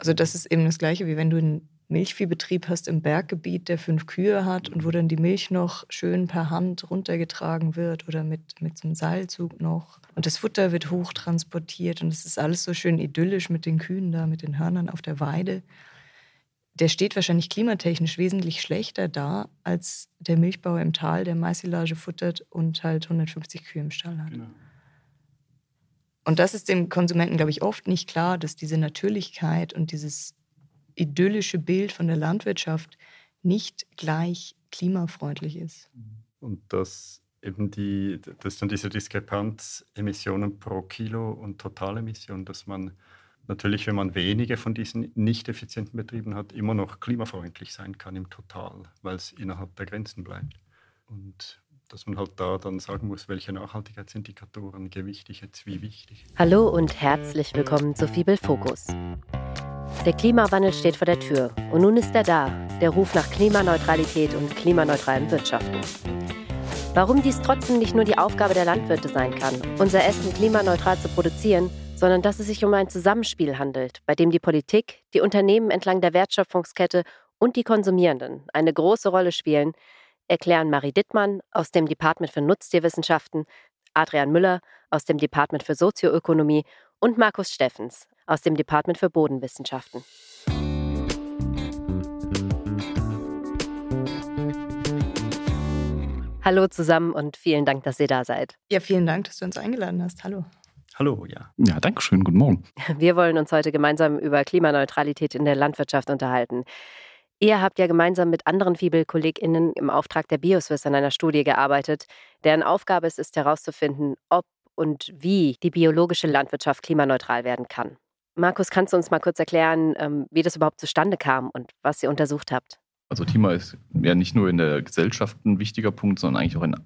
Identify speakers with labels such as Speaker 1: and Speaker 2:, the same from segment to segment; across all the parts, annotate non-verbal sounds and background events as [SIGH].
Speaker 1: Also das ist eben das Gleiche, wie wenn du einen Milchviehbetrieb hast im Berggebiet, der fünf Kühe hat und wo dann die Milch noch schön per Hand runtergetragen wird oder mit, mit so einem Seilzug noch. Und das Futter wird hochtransportiert und es ist alles so schön idyllisch mit den Kühen da, mit den Hörnern auf der Weide. Der steht wahrscheinlich klimatechnisch wesentlich schlechter da als der Milchbauer im Tal, der Maisilage futtert und halt 150 Kühe im Stall hat. Genau. Und das ist dem Konsumenten, glaube ich, oft nicht klar, dass diese Natürlichkeit und dieses idyllische Bild von der Landwirtschaft nicht gleich klimafreundlich ist.
Speaker 2: Und dass eben die, das dann diese Diskrepanz Emissionen pro Kilo und Totalemissionen, dass man natürlich, wenn man wenige von diesen nicht effizienten Betrieben hat, immer noch klimafreundlich sein kann im Total, weil es innerhalb der Grenzen bleibt. Und dass man halt da dann sagen muss, welche Nachhaltigkeitsindikatoren gewichte ich jetzt wie wichtig.
Speaker 3: Hallo und herzlich willkommen zu Fibel Fokus. Der Klimawandel steht vor der Tür und nun ist er da, der Ruf nach Klimaneutralität und klimaneutralem Wirtschaften. Warum dies trotzdem nicht nur die Aufgabe der Landwirte sein kann, unser Essen klimaneutral zu produzieren, sondern dass es sich um ein Zusammenspiel handelt, bei dem die Politik, die Unternehmen entlang der Wertschöpfungskette und die Konsumierenden eine große Rolle spielen, erklären Marie Dittmann aus dem Department für Nutztierwissenschaften, Adrian Müller aus dem Department für Sozioökonomie und Markus Steffens aus dem Department für Bodenwissenschaften. Hallo zusammen und vielen Dank, dass ihr da seid.
Speaker 1: Ja, vielen Dank, dass du uns eingeladen hast. Hallo.
Speaker 2: Hallo, ja.
Speaker 4: Ja, danke schön. Guten Morgen.
Speaker 3: Wir wollen uns heute gemeinsam über Klimaneutralität in der Landwirtschaft unterhalten. Ihr habt ja gemeinsam mit anderen Fibel-KollegInnen im Auftrag der Bioswiss an einer Studie gearbeitet, deren Aufgabe es ist, herauszufinden, ob und wie die biologische Landwirtschaft klimaneutral werden kann. Markus, kannst du uns mal kurz erklären, ähm, wie das überhaupt zustande kam und was ihr untersucht habt?
Speaker 4: Also Klima ist ja nicht nur in der Gesellschaft ein wichtiger Punkt, sondern eigentlich auch in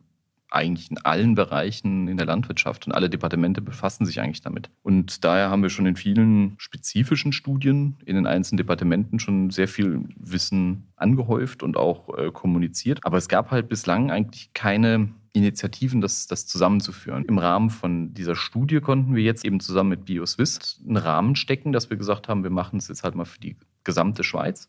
Speaker 4: eigentlich in allen Bereichen in der Landwirtschaft und alle Departemente befassen sich eigentlich damit. Und daher haben wir schon in vielen spezifischen Studien in den einzelnen Departementen schon sehr viel Wissen angehäuft und auch äh, kommuniziert. Aber es gab halt bislang eigentlich keine Initiativen, das, das zusammenzuführen. Im Rahmen von dieser Studie konnten wir jetzt eben zusammen mit BioSwiss einen Rahmen stecken, dass wir gesagt haben, wir machen es jetzt halt mal für die gesamte Schweiz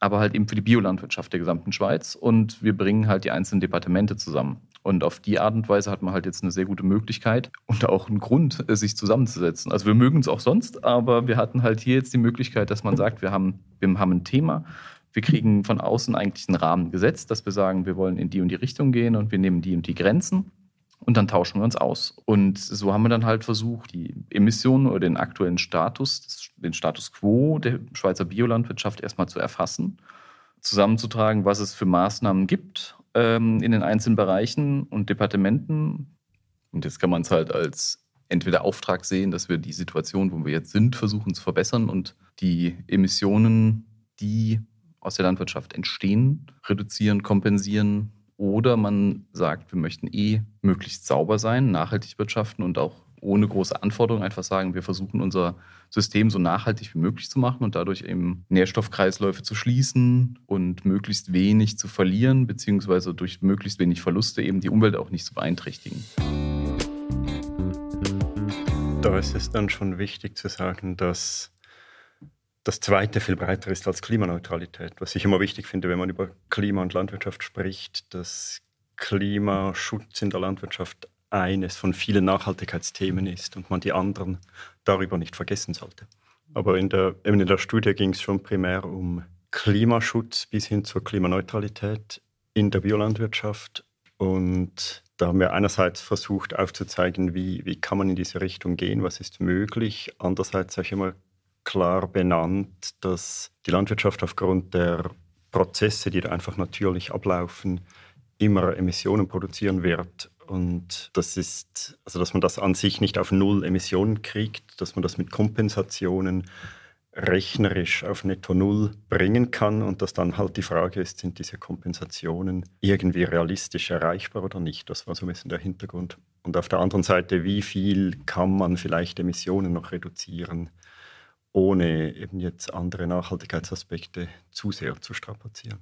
Speaker 4: aber halt eben für die Biolandwirtschaft der gesamten Schweiz. Und wir bringen halt die einzelnen Departemente zusammen. Und auf die Art und Weise hat man halt jetzt eine sehr gute Möglichkeit und auch einen Grund, äh, sich zusammenzusetzen. Also wir mögen es auch sonst, aber wir hatten halt hier jetzt die Möglichkeit, dass man sagt, wir haben, wir haben ein Thema, wir kriegen von außen eigentlich einen Rahmen gesetzt, dass wir sagen, wir wollen in die und die Richtung gehen und wir nehmen die und die Grenzen und dann tauschen wir uns aus. Und so haben wir dann halt versucht, die Emissionen oder den aktuellen Status, den Status quo der Schweizer Biolandwirtschaft erstmal zu erfassen, zusammenzutragen, was es für Maßnahmen gibt ähm, in den einzelnen Bereichen und Departementen. Und jetzt kann man es halt als entweder Auftrag sehen, dass wir die Situation, wo wir jetzt sind, versuchen zu verbessern und die Emissionen, die aus der Landwirtschaft entstehen, reduzieren, kompensieren. Oder man sagt, wir möchten eh möglichst sauber sein, nachhaltig wirtschaften und auch ohne große Anforderungen einfach sagen, wir versuchen unser System so nachhaltig wie möglich zu machen und dadurch eben Nährstoffkreisläufe zu schließen und möglichst wenig zu verlieren, beziehungsweise durch möglichst wenig Verluste eben die Umwelt auch nicht zu beeinträchtigen.
Speaker 2: Da ist es dann schon wichtig zu sagen, dass das Zweite viel breiter ist als Klimaneutralität. Was ich immer wichtig finde, wenn man über Klima und Landwirtschaft spricht, dass Klimaschutz in der Landwirtschaft eines von vielen Nachhaltigkeitsthemen ist und man die anderen darüber nicht vergessen sollte. Aber in der, eben in der Studie ging es schon primär um Klimaschutz bis hin zur Klimaneutralität in der Biolandwirtschaft. Und da haben wir einerseits versucht aufzuzeigen, wie, wie kann man in diese Richtung gehen, was ist möglich. Andererseits auch immer klar benannt, dass die Landwirtschaft aufgrund der Prozesse, die da einfach natürlich ablaufen, immer Emissionen produzieren wird und das ist, also dass man das an sich nicht auf Null Emissionen kriegt, dass man das mit Kompensationen rechnerisch auf Netto Null bringen kann und dass dann halt die Frage ist, sind diese Kompensationen irgendwie realistisch erreichbar oder nicht? Das war so ein bisschen der Hintergrund. Und auf der anderen Seite, wie viel kann man vielleicht Emissionen noch reduzieren, ohne eben jetzt andere Nachhaltigkeitsaspekte zu sehr zu strapazieren?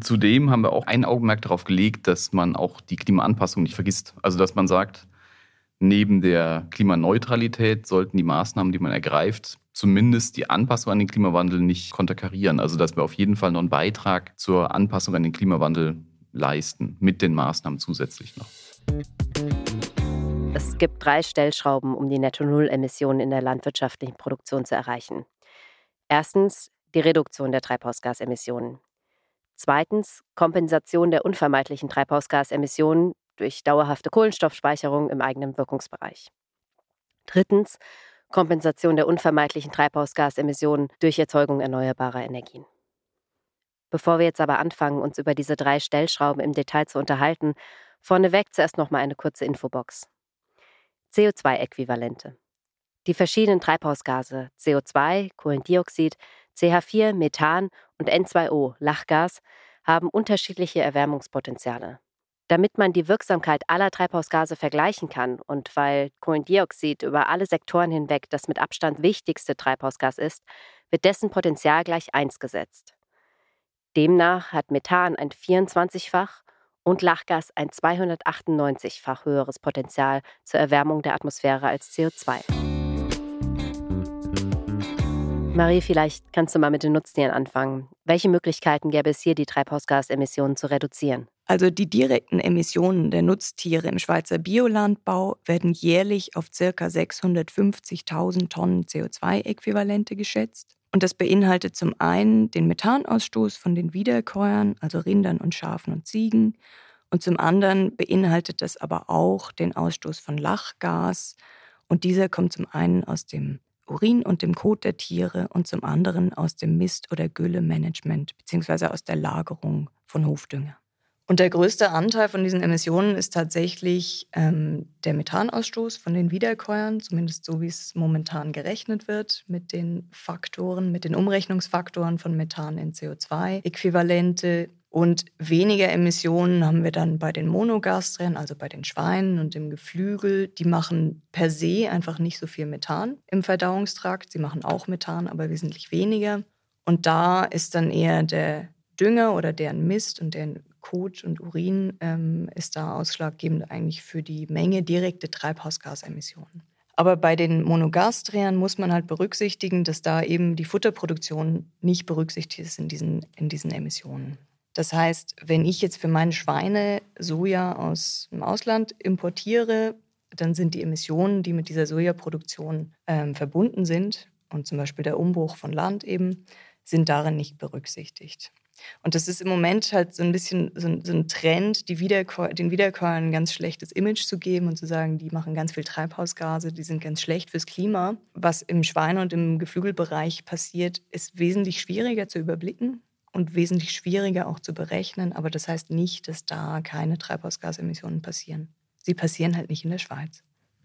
Speaker 4: Zudem haben wir auch ein Augenmerk darauf gelegt, dass man auch die Klimaanpassung nicht vergisst. Also dass man sagt, neben der Klimaneutralität sollten die Maßnahmen, die man ergreift, zumindest die Anpassung an den Klimawandel nicht konterkarieren. Also dass wir auf jeden Fall noch einen Beitrag zur Anpassung an den Klimawandel leisten, mit den Maßnahmen zusätzlich noch.
Speaker 3: Es gibt drei Stellschrauben, um die Netto-Null-Emissionen in der landwirtschaftlichen Produktion zu erreichen. Erstens die Reduktion der Treibhausgasemissionen. Zweitens Kompensation der unvermeidlichen Treibhausgasemissionen durch dauerhafte Kohlenstoffspeicherung im eigenen Wirkungsbereich. Drittens Kompensation der unvermeidlichen Treibhausgasemissionen durch Erzeugung erneuerbarer Energien. Bevor wir jetzt aber anfangen, uns über diese drei Stellschrauben im Detail zu unterhalten, vorneweg zuerst noch mal eine kurze Infobox. CO2-Äquivalente. Die verschiedenen Treibhausgase CO2, Kohlendioxid, CH4, Methan und N2O, Lachgas, haben unterschiedliche Erwärmungspotenziale. Damit man die Wirksamkeit aller Treibhausgase vergleichen kann und weil Kohlendioxid über alle Sektoren hinweg das mit Abstand wichtigste Treibhausgas ist, wird dessen Potenzial gleich 1 gesetzt. Demnach hat Methan ein 24-fach und Lachgas ein 298-fach höheres Potenzial zur Erwärmung der Atmosphäre als CO2. Marie, vielleicht kannst du mal mit den Nutztieren anfangen. Welche Möglichkeiten gäbe es hier, die Treibhausgasemissionen zu reduzieren?
Speaker 1: Also die direkten Emissionen der Nutztiere im Schweizer Biolandbau werden jährlich auf ca. 650.000 Tonnen CO2-Äquivalente geschätzt. Und das beinhaltet zum einen den Methanausstoß von den Wiederkäuern, also Rindern und Schafen und Ziegen. Und zum anderen beinhaltet das aber auch den Ausstoß von Lachgas. Und dieser kommt zum einen aus dem Urin und dem Kot der Tiere und zum anderen aus dem Mist- oder Güllemanagement bzw. aus der Lagerung von Hofdünger. Und der größte Anteil von diesen Emissionen ist tatsächlich ähm, der Methanausstoß von den Wiederkäuern, zumindest so wie es momentan gerechnet wird, mit den Faktoren, mit den Umrechnungsfaktoren von Methan in CO2-Äquivalente. Und weniger Emissionen haben wir dann bei den Monogastrien, also bei den Schweinen und dem Geflügel. Die machen per se einfach nicht so viel Methan im Verdauungstrakt. Sie machen auch Methan, aber wesentlich weniger. Und da ist dann eher der Dünger oder deren Mist und deren Kot und Urin ähm, ist da ausschlaggebend eigentlich für die Menge direkte Treibhausgasemissionen. Aber bei den Monogastriern muss man halt berücksichtigen, dass da eben die Futterproduktion nicht berücksichtigt ist in diesen, in diesen Emissionen. Das heißt, wenn ich jetzt für meine Schweine Soja aus dem Ausland importiere, dann sind die Emissionen, die mit dieser Sojaproduktion ähm, verbunden sind, und zum Beispiel der Umbruch von Land eben, sind darin nicht berücksichtigt. Und das ist im Moment halt so ein bisschen so ein, so ein Trend, Wiederkäu den Wiederkäuern ein ganz schlechtes Image zu geben und zu sagen, die machen ganz viel Treibhausgase, die sind ganz schlecht fürs Klima. Was im Schweine- und im Geflügelbereich passiert, ist wesentlich schwieriger zu überblicken und wesentlich schwieriger auch zu berechnen. Aber das heißt nicht, dass da keine Treibhausgasemissionen passieren. Sie passieren halt nicht in der Schweiz.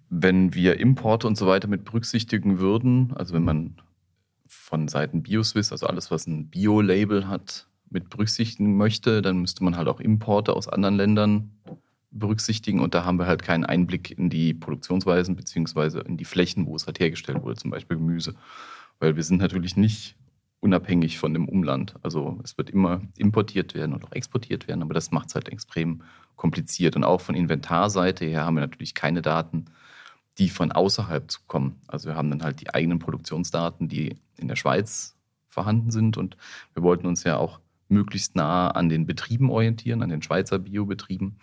Speaker 4: Wenn wir Importe und so weiter mit berücksichtigen würden, also wenn man von Seiten BioSwiss, also alles, was ein Bio-Label hat, mit berücksichtigen möchte, dann müsste man halt auch Importe aus anderen Ländern berücksichtigen. Und da haben wir halt keinen Einblick in die Produktionsweisen beziehungsweise in die Flächen, wo es halt hergestellt wurde, zum Beispiel Gemüse. Weil wir sind natürlich nicht unabhängig von dem Umland. Also es wird immer importiert werden und auch exportiert werden, aber das macht es halt extrem kompliziert. Und auch von Inventarseite her haben wir natürlich keine Daten, die von außerhalb kommen. Also wir haben dann halt die eigenen Produktionsdaten, die in der Schweiz vorhanden sind. Und wir wollten uns ja auch möglichst nah an den Betrieben orientieren, an den Schweizer Biobetrieben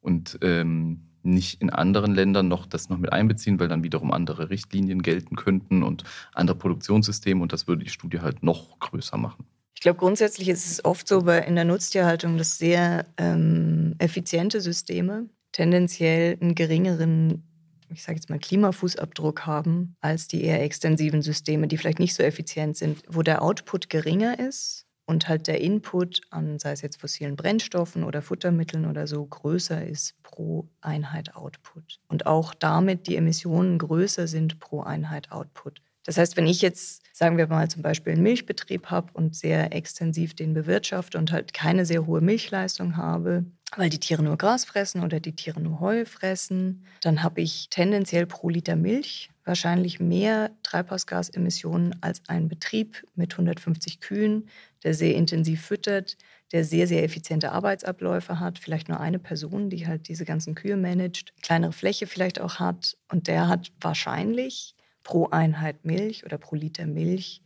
Speaker 4: und ähm, nicht in anderen Ländern noch das noch mit einbeziehen, weil dann wiederum andere Richtlinien gelten könnten und andere Produktionssysteme und das würde die Studie halt noch größer machen.
Speaker 1: Ich glaube, grundsätzlich ist es oft so bei, in der Nutztierhaltung, dass sehr ähm, effiziente Systeme tendenziell einen geringeren ich sage jetzt mal, Klimafußabdruck haben als die eher extensiven Systeme, die vielleicht nicht so effizient sind, wo der Output geringer ist und halt der Input an, sei es jetzt fossilen Brennstoffen oder Futtermitteln oder so, größer ist pro Einheit Output. Und auch damit die Emissionen größer sind pro Einheit Output. Das heißt, wenn ich jetzt, sagen wir mal, zum Beispiel einen Milchbetrieb habe und sehr extensiv den bewirtschafte und halt keine sehr hohe Milchleistung habe, weil die Tiere nur Gras fressen oder die Tiere nur Heu fressen, dann habe ich tendenziell pro Liter Milch wahrscheinlich mehr Treibhausgasemissionen als ein Betrieb mit 150 Kühen, der sehr intensiv füttert, der sehr, sehr effiziente Arbeitsabläufe hat, vielleicht nur eine Person, die halt diese ganzen Kühe managt, kleinere Fläche vielleicht auch hat. Und der hat wahrscheinlich pro Einheit Milch oder pro Liter Milch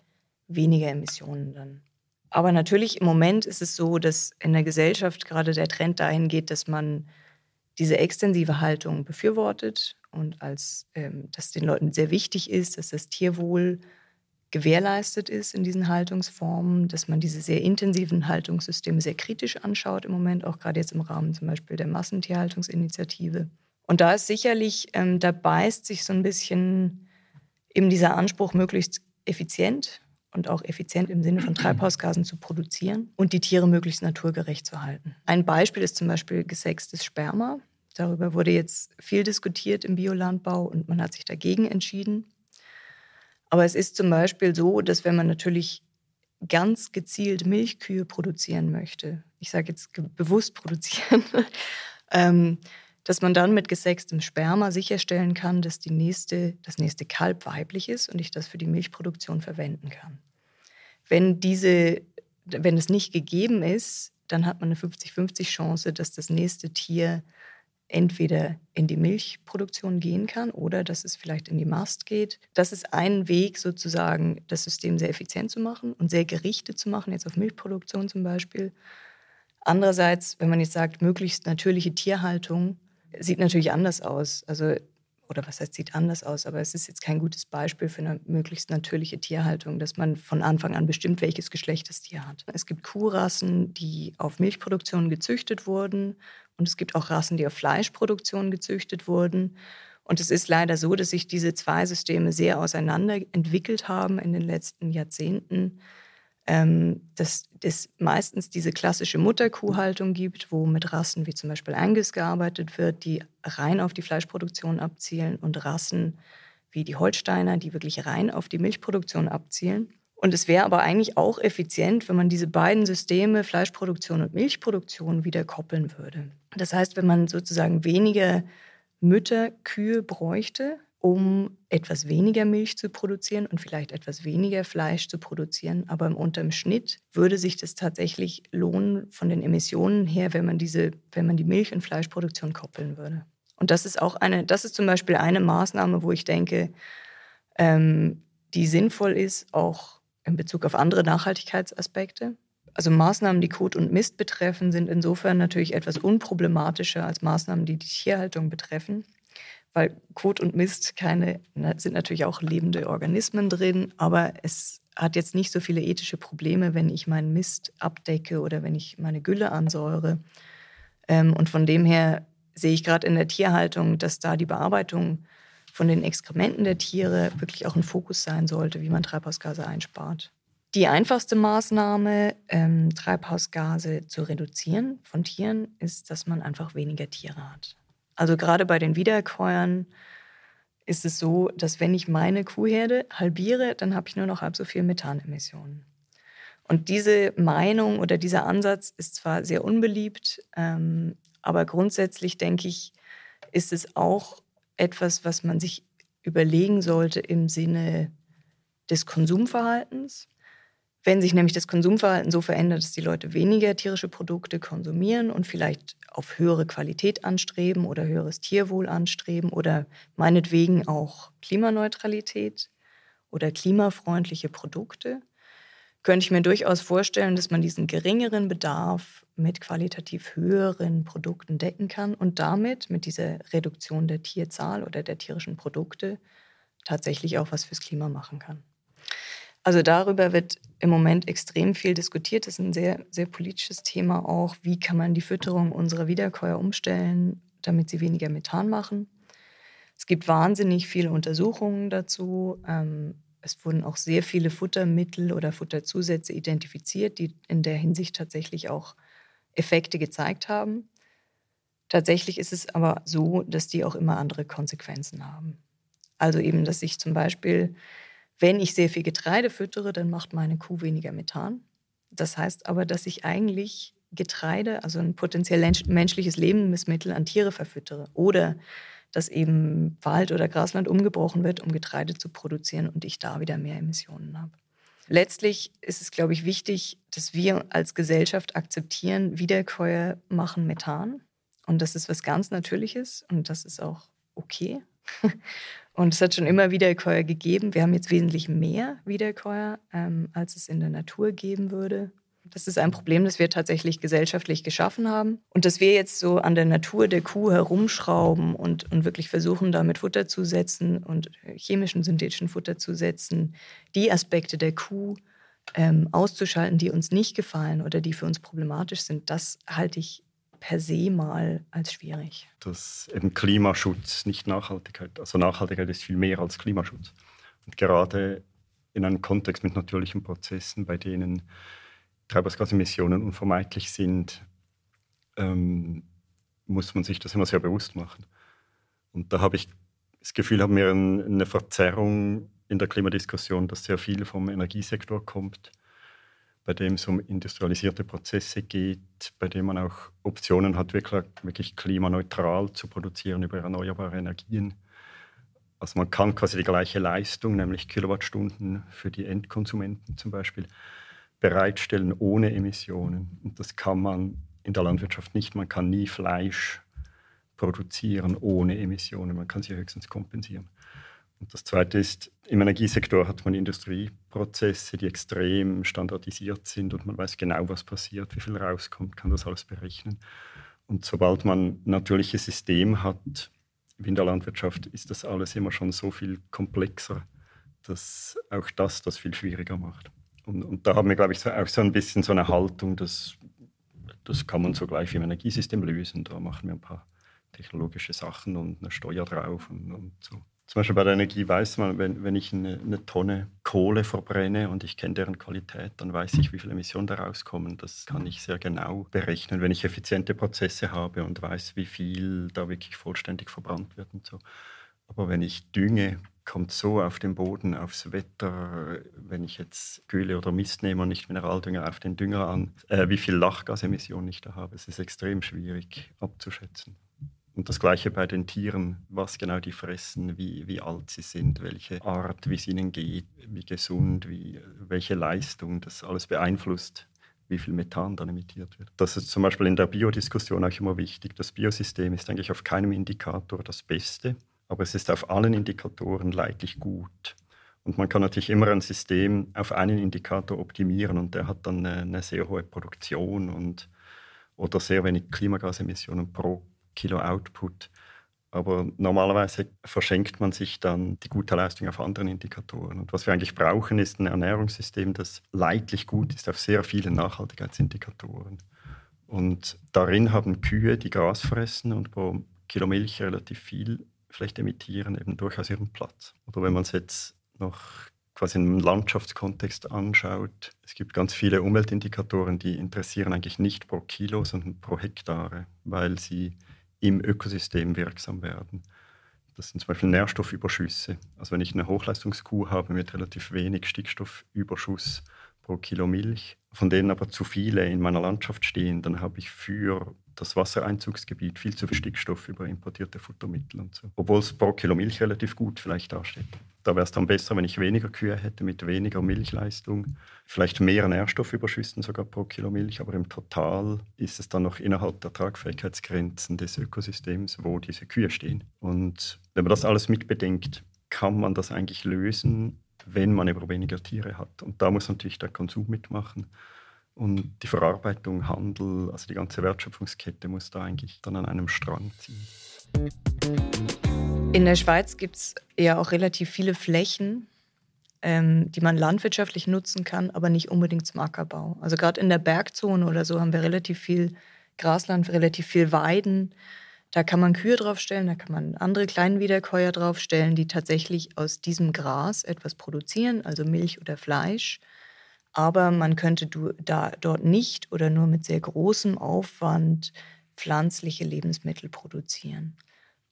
Speaker 1: weniger Emissionen dann. Aber natürlich im Moment ist es so, dass in der Gesellschaft gerade der Trend dahin geht, dass man diese extensive Haltung befürwortet und als ähm, dass den Leuten sehr wichtig ist, dass das Tierwohl gewährleistet ist in diesen Haltungsformen, dass man diese sehr intensiven Haltungssysteme sehr kritisch anschaut im Moment, auch gerade jetzt im Rahmen zum Beispiel der Massentierhaltungsinitiative. Und da ist sicherlich, ähm, da beißt sich so ein bisschen eben dieser Anspruch, möglichst effizient und auch effizient im Sinne von Treibhausgasen zu produzieren und die Tiere möglichst naturgerecht zu halten. Ein Beispiel ist zum Beispiel gesextes Sperma. Darüber wurde jetzt viel diskutiert im Biolandbau und man hat sich dagegen entschieden. Aber es ist zum Beispiel so, dass wenn man natürlich ganz gezielt Milchkühe produzieren möchte, ich sage jetzt bewusst produzieren, [LAUGHS] ähm, dass man dann mit gesextem Sperma sicherstellen kann, dass die nächste, das nächste Kalb weiblich ist und ich das für die Milchproduktion verwenden kann. Wenn, diese, wenn es nicht gegeben ist, dann hat man eine 50-50 Chance, dass das nächste Tier entweder in die Milchproduktion gehen kann oder dass es vielleicht in die Mast geht. Das ist ein Weg, sozusagen das System sehr effizient zu machen und sehr gerichtet zu machen, jetzt auf Milchproduktion zum Beispiel. Andererseits, wenn man jetzt sagt, möglichst natürliche Tierhaltung, sieht natürlich anders aus. Also, oder was heißt, sieht anders aus, aber es ist jetzt kein gutes Beispiel für eine möglichst natürliche Tierhaltung, dass man von Anfang an bestimmt, welches Geschlecht das Tier hat. Es gibt Kuhrassen, die auf Milchproduktion gezüchtet wurden und es gibt auch Rassen, die auf Fleischproduktion gezüchtet wurden. Und es ist leider so, dass sich diese zwei Systeme sehr auseinander entwickelt haben in den letzten Jahrzehnten ähm, dass es meistens diese klassische Mutterkuhhaltung gibt, wo mit Rassen wie zum Beispiel Angus gearbeitet wird, die rein auf die Fleischproduktion abzielen und Rassen wie die Holsteiner, die wirklich rein auf die Milchproduktion abzielen. Und es wäre aber eigentlich auch effizient, wenn man diese beiden Systeme, Fleischproduktion und Milchproduktion, wieder koppeln würde. Das heißt, wenn man sozusagen weniger Mütterkühe bräuchte, um etwas weniger Milch zu produzieren und vielleicht etwas weniger Fleisch zu produzieren. Aber im unterm Schnitt würde sich das tatsächlich lohnen von den Emissionen her, wenn man diese, wenn man die Milch- und Fleischproduktion koppeln würde. Und das ist auch eine, das ist zum Beispiel eine Maßnahme, wo ich denke, ähm, die sinnvoll ist, auch in Bezug auf andere Nachhaltigkeitsaspekte. Also Maßnahmen, die Kot und Mist betreffen, sind insofern natürlich etwas unproblematischer als Maßnahmen, die die Tierhaltung betreffen weil Kot und Mist keine, sind natürlich auch lebende Organismen drin, aber es hat jetzt nicht so viele ethische Probleme, wenn ich meinen Mist abdecke oder wenn ich meine Gülle ansäure. Ähm, und von dem her sehe ich gerade in der Tierhaltung, dass da die Bearbeitung von den Exkrementen der Tiere wirklich auch ein Fokus sein sollte, wie man Treibhausgase einspart. Die einfachste Maßnahme, ähm, Treibhausgase zu reduzieren von Tieren, ist, dass man einfach weniger Tiere hat. Also gerade bei den Wiederkäuern ist es so, dass wenn ich meine Kuhherde halbiere, dann habe ich nur noch halb so viel Methanemissionen. Und diese Meinung oder dieser Ansatz ist zwar sehr unbeliebt, ähm, aber grundsätzlich denke ich, ist es auch etwas, was man sich überlegen sollte im Sinne des Konsumverhaltens. Wenn sich nämlich das Konsumverhalten so verändert, dass die Leute weniger tierische Produkte konsumieren und vielleicht auf höhere Qualität anstreben oder höheres Tierwohl anstreben oder meinetwegen auch Klimaneutralität oder klimafreundliche Produkte, könnte ich mir durchaus vorstellen, dass man diesen geringeren Bedarf mit qualitativ höheren Produkten decken kann und damit mit dieser Reduktion der Tierzahl oder der tierischen Produkte tatsächlich auch was fürs Klima machen kann. Also darüber wird im Moment extrem viel diskutiert. Das ist ein sehr, sehr politisches Thema auch. Wie kann man die Fütterung unserer Wiederkäuer umstellen, damit sie weniger Methan machen? Es gibt wahnsinnig viele Untersuchungen dazu. Ähm, es wurden auch sehr viele Futtermittel oder Futterzusätze identifiziert, die in der Hinsicht tatsächlich auch Effekte gezeigt haben. Tatsächlich ist es aber so, dass die auch immer andere Konsequenzen haben. Also eben, dass sich zum Beispiel wenn ich sehr viel Getreide füttere, dann macht meine Kuh weniger Methan. Das heißt aber, dass ich eigentlich Getreide, also ein potenziell menschliches Lebensmittel an Tiere verfüttere oder dass eben Wald oder Grasland umgebrochen wird, um Getreide zu produzieren und ich da wieder mehr Emissionen habe. Letztlich ist es, glaube ich, wichtig, dass wir als Gesellschaft akzeptieren, Wiederkäuer machen Methan und das ist was ganz Natürliches und das ist auch okay. [LAUGHS] Und es hat schon immer Wiederkäuer gegeben. Wir haben jetzt wesentlich mehr Wiederkäuer, ähm, als es in der Natur geben würde. Das ist ein Problem, das wir tatsächlich gesellschaftlich geschaffen haben. Und dass wir jetzt so an der Natur der Kuh herumschrauben und, und wirklich versuchen, damit Futter zu setzen und chemischen, synthetischen Futter zu setzen, die Aspekte der Kuh ähm, auszuschalten, die uns nicht gefallen oder die für uns problematisch sind, das halte ich per se mal als schwierig.
Speaker 2: Dass eben Klimaschutz nicht Nachhaltigkeit, also Nachhaltigkeit ist viel mehr als Klimaschutz. Und gerade in einem Kontext mit natürlichen Prozessen, bei denen Treibhausgasemissionen unvermeidlich sind, ähm, muss man sich das immer sehr bewusst machen. Und da habe ich das Gefühl, haben wir eine Verzerrung in der Klimadiskussion, dass sehr viel vom Energiesektor kommt, bei dem es um industrialisierte Prozesse geht, bei dem man auch Optionen hat, wirklich, klimaneutral zu produzieren über erneuerbare Energien. Also man kann quasi die gleiche Leistung, nämlich Kilowattstunden für die Endkonsumenten zum Beispiel, bereitstellen ohne Emissionen. Und das kann man in der Landwirtschaft nicht. Man kann nie Fleisch produzieren ohne Emissionen. Man kann sie höchstens kompensieren. Und das Zweite ist, im Energiesektor hat man Industrieprozesse, die extrem standardisiert sind und man weiß genau, was passiert, wie viel rauskommt, kann das alles berechnen. Und sobald man natürliches System hat, wie in der Landwirtschaft, ist das alles immer schon so viel komplexer, dass auch das das viel schwieriger macht. Und, und da haben wir, glaube ich, so, auch so ein bisschen so eine Haltung, dass das kann man so gleich im Energiesystem lösen. Da machen wir ein paar technologische Sachen und eine Steuer drauf und, und so. Zum Beispiel bei der Energie weiß man, wenn, wenn ich eine, eine, Tonne Kohle verbrenne und ich kenne deren Qualität, dann weiß ich, wie viele Emissionen da rauskommen. Das kann ich sehr genau berechnen, wenn ich effiziente Prozesse habe und weiß, wie viel da wirklich vollständig verbrannt wird und so. Aber wenn ich dünge kommt so auf den Boden, aufs Wetter, wenn ich jetzt Gülle oder Mist nehme und nicht Mineraldünger auf den Dünger an, äh, wie viel Lachgasemissionen ich da habe. Es ist extrem schwierig abzuschätzen. Und das Gleiche bei den Tieren, was genau die fressen, wie, wie alt sie sind, welche Art, wie es ihnen geht, wie gesund, wie, welche Leistung, das alles beeinflusst, wie viel Methan dann emittiert wird. Das ist zum Beispiel in der Biodiskussion auch immer wichtig. Das Biosystem ist eigentlich auf keinem Indikator das Beste aber es ist auf allen Indikatoren leidlich gut. Und man kann natürlich immer ein System auf einen Indikator optimieren und der hat dann eine, eine sehr hohe Produktion und, oder sehr wenig Klimagasemissionen pro Kilo Output. Aber normalerweise verschenkt man sich dann die gute Leistung auf anderen Indikatoren. Und was wir eigentlich brauchen, ist ein Ernährungssystem, das leidlich gut ist auf sehr vielen Nachhaltigkeitsindikatoren. Und darin haben Kühe, die Gras fressen und pro Kilo Milch relativ viel vielleicht emittieren, eben durchaus ihren Platz. Oder wenn man es jetzt noch quasi im Landschaftskontext anschaut, es gibt ganz viele Umweltindikatoren, die interessieren eigentlich nicht pro Kilo, sondern pro Hektare, weil sie im Ökosystem wirksam werden. Das sind zum Beispiel Nährstoffüberschüsse. Also wenn ich eine Hochleistungskuh habe mit relativ wenig Stickstoffüberschuss pro Kilo Milch, von denen aber zu viele in meiner Landschaft stehen, dann habe ich für das Wassereinzugsgebiet viel zu viel Stickstoff über importierte Futtermittel und so. Obwohl es pro Kilo Milch relativ gut vielleicht dasteht. Da wäre es dann besser, wenn ich weniger Kühe hätte mit weniger Milchleistung, vielleicht mehr Nährstoffüberschüssen sogar pro Kilo Milch, aber im Total ist es dann noch innerhalb der Tragfähigkeitsgrenzen des Ökosystems, wo diese Kühe stehen. Und wenn man das alles mitbedenkt, kann man das eigentlich lösen, wenn man über weniger Tiere hat. Und da muss natürlich der Konsum mitmachen. Und die Verarbeitung, Handel, also die ganze Wertschöpfungskette muss da eigentlich dann an einem Strang ziehen.
Speaker 1: In der Schweiz gibt es ja auch relativ viele Flächen, ähm, die man landwirtschaftlich nutzen kann, aber nicht unbedingt zum Ackerbau. Also gerade in der Bergzone oder so haben wir relativ viel Grasland, relativ viel Weiden. Da kann man Kühe draufstellen, da kann man andere Kleinwiederkäuer draufstellen, die tatsächlich aus diesem Gras etwas produzieren, also Milch oder Fleisch aber man könnte da, dort nicht oder nur mit sehr großem Aufwand pflanzliche Lebensmittel produzieren.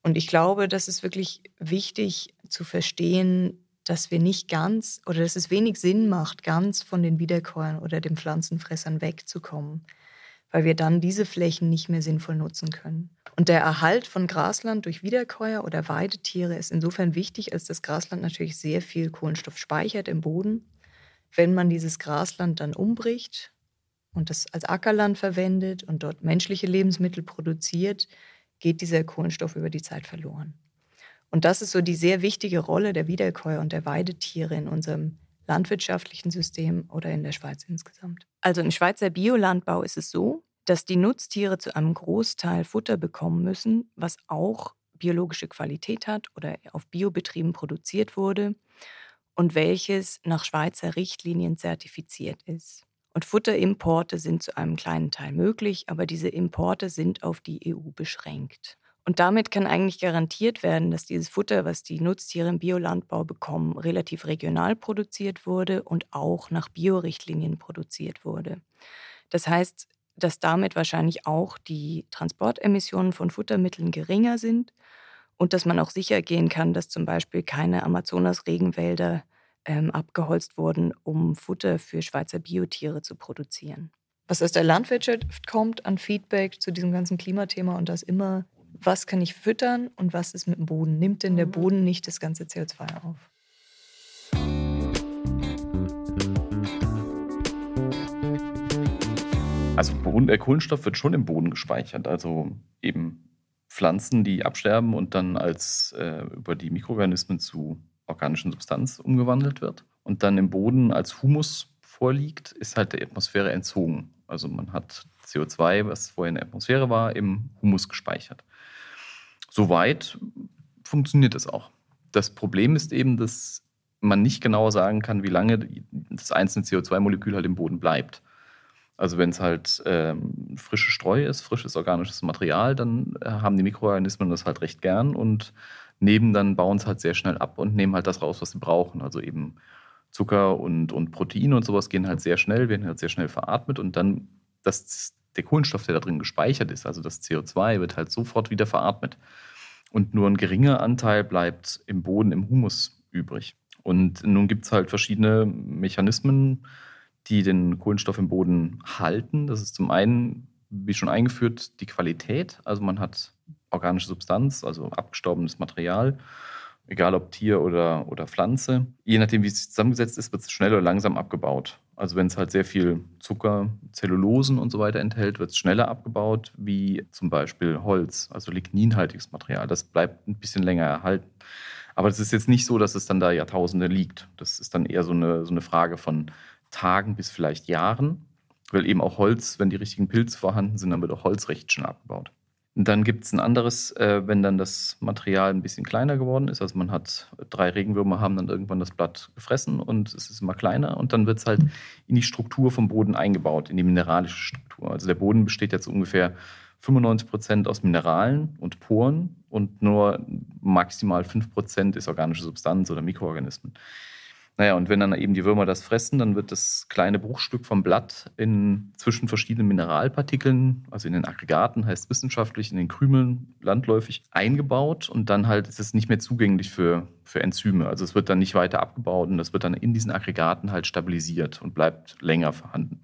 Speaker 1: Und ich glaube, das ist wirklich wichtig zu verstehen, dass wir nicht ganz oder dass es wenig Sinn macht, ganz von den Wiederkäuern oder den Pflanzenfressern wegzukommen, weil wir dann diese Flächen nicht mehr sinnvoll nutzen können. Und der Erhalt von Grasland durch Wiederkäuer oder Weidetiere ist insofern wichtig, als das Grasland natürlich sehr viel Kohlenstoff speichert im Boden wenn man dieses Grasland dann umbricht und das als Ackerland verwendet und dort menschliche Lebensmittel produziert, geht dieser Kohlenstoff über die Zeit verloren. Und das ist so die sehr wichtige Rolle der Wiederkäuer und der Weidetiere in unserem landwirtschaftlichen System oder in der Schweiz insgesamt. Also im Schweizer Biolandbau ist es so, dass die Nutztiere zu einem Großteil Futter bekommen müssen, was auch biologische Qualität hat oder auf Biobetrieben produziert wurde und welches nach Schweizer Richtlinien zertifiziert ist. Und Futterimporte sind zu einem kleinen Teil möglich, aber diese Importe sind auf die EU beschränkt. Und damit kann eigentlich garantiert werden, dass dieses Futter, was die Nutztiere im Biolandbau bekommen, relativ regional produziert wurde und auch nach Biorichtlinien produziert wurde. Das heißt, dass damit wahrscheinlich auch die Transportemissionen von Futtermitteln geringer sind und dass man auch sicher gehen kann, dass zum Beispiel keine Amazonas-Regenwälder ähm, abgeholzt wurden, um Futter für Schweizer Biotiere zu produzieren. Was aus der Landwirtschaft kommt an Feedback zu diesem ganzen Klimathema und das immer, was kann ich füttern und was ist mit dem Boden? Nimmt denn der mhm. Boden nicht das ganze CO2 auf?
Speaker 4: Also Kohlenstoff wird schon im Boden gespeichert. Also eben Pflanzen, die absterben und dann als äh, über die Mikroorganismen zu organischen Substanz umgewandelt wird und dann im Boden als Humus vorliegt, ist halt der Atmosphäre entzogen. Also man hat CO2, was vorher in der Atmosphäre war, im Humus gespeichert. Soweit funktioniert es auch. Das Problem ist eben, dass man nicht genau sagen kann, wie lange das einzelne CO2-Molekül halt im Boden bleibt. Also wenn es halt ähm, frische Streu ist, frisches organisches Material, dann äh, haben die Mikroorganismen das halt recht gern und nehmen dann, bauen es halt sehr schnell ab und nehmen halt das raus, was sie brauchen. Also eben Zucker und, und Proteine und sowas gehen halt sehr schnell, werden halt sehr schnell veratmet und dann das, der Kohlenstoff, der da drin gespeichert ist, also das CO2, wird halt sofort wieder veratmet. Und nur ein geringer Anteil bleibt im Boden, im Humus übrig. Und nun gibt es halt verschiedene Mechanismen, die den Kohlenstoff im Boden halten. Das ist zum einen, wie schon eingeführt, die Qualität. Also man hat organische Substanz, also abgestorbenes Material, egal ob Tier oder, oder Pflanze. Je nachdem, wie es zusammengesetzt ist, wird es schnell oder langsam abgebaut. Also wenn es halt sehr viel Zucker, Zellulosen und so weiter enthält, wird es schneller abgebaut, wie zum Beispiel Holz, also ligninhaltiges Material. Das bleibt ein bisschen länger erhalten. Aber es ist jetzt nicht so, dass es dann da Jahrtausende liegt. Das ist dann eher so eine, so eine Frage von Tagen bis vielleicht Jahren, weil eben auch Holz, wenn die richtigen Pilze vorhanden sind, dann wird auch Holz recht schnell abgebaut. Und dann gibt es ein anderes, äh, wenn dann das Material ein bisschen kleiner geworden ist. Also man hat drei Regenwürmer, haben dann irgendwann das Blatt gefressen und es ist immer kleiner und dann wird es halt in die Struktur vom Boden eingebaut, in die mineralische Struktur. Also der Boden besteht jetzt ungefähr 95 Prozent aus Mineralen und Poren und nur maximal 5 Prozent ist organische Substanz oder Mikroorganismen. Naja, und wenn dann eben die Würmer das fressen, dann wird das kleine Bruchstück vom Blatt in, zwischen verschiedenen Mineralpartikeln, also in den Aggregaten, heißt wissenschaftlich, in den Krümeln landläufig, eingebaut und dann halt ist es nicht mehr zugänglich für, für Enzyme. Also es wird dann nicht weiter abgebaut und das wird dann in diesen Aggregaten halt stabilisiert und bleibt länger vorhanden.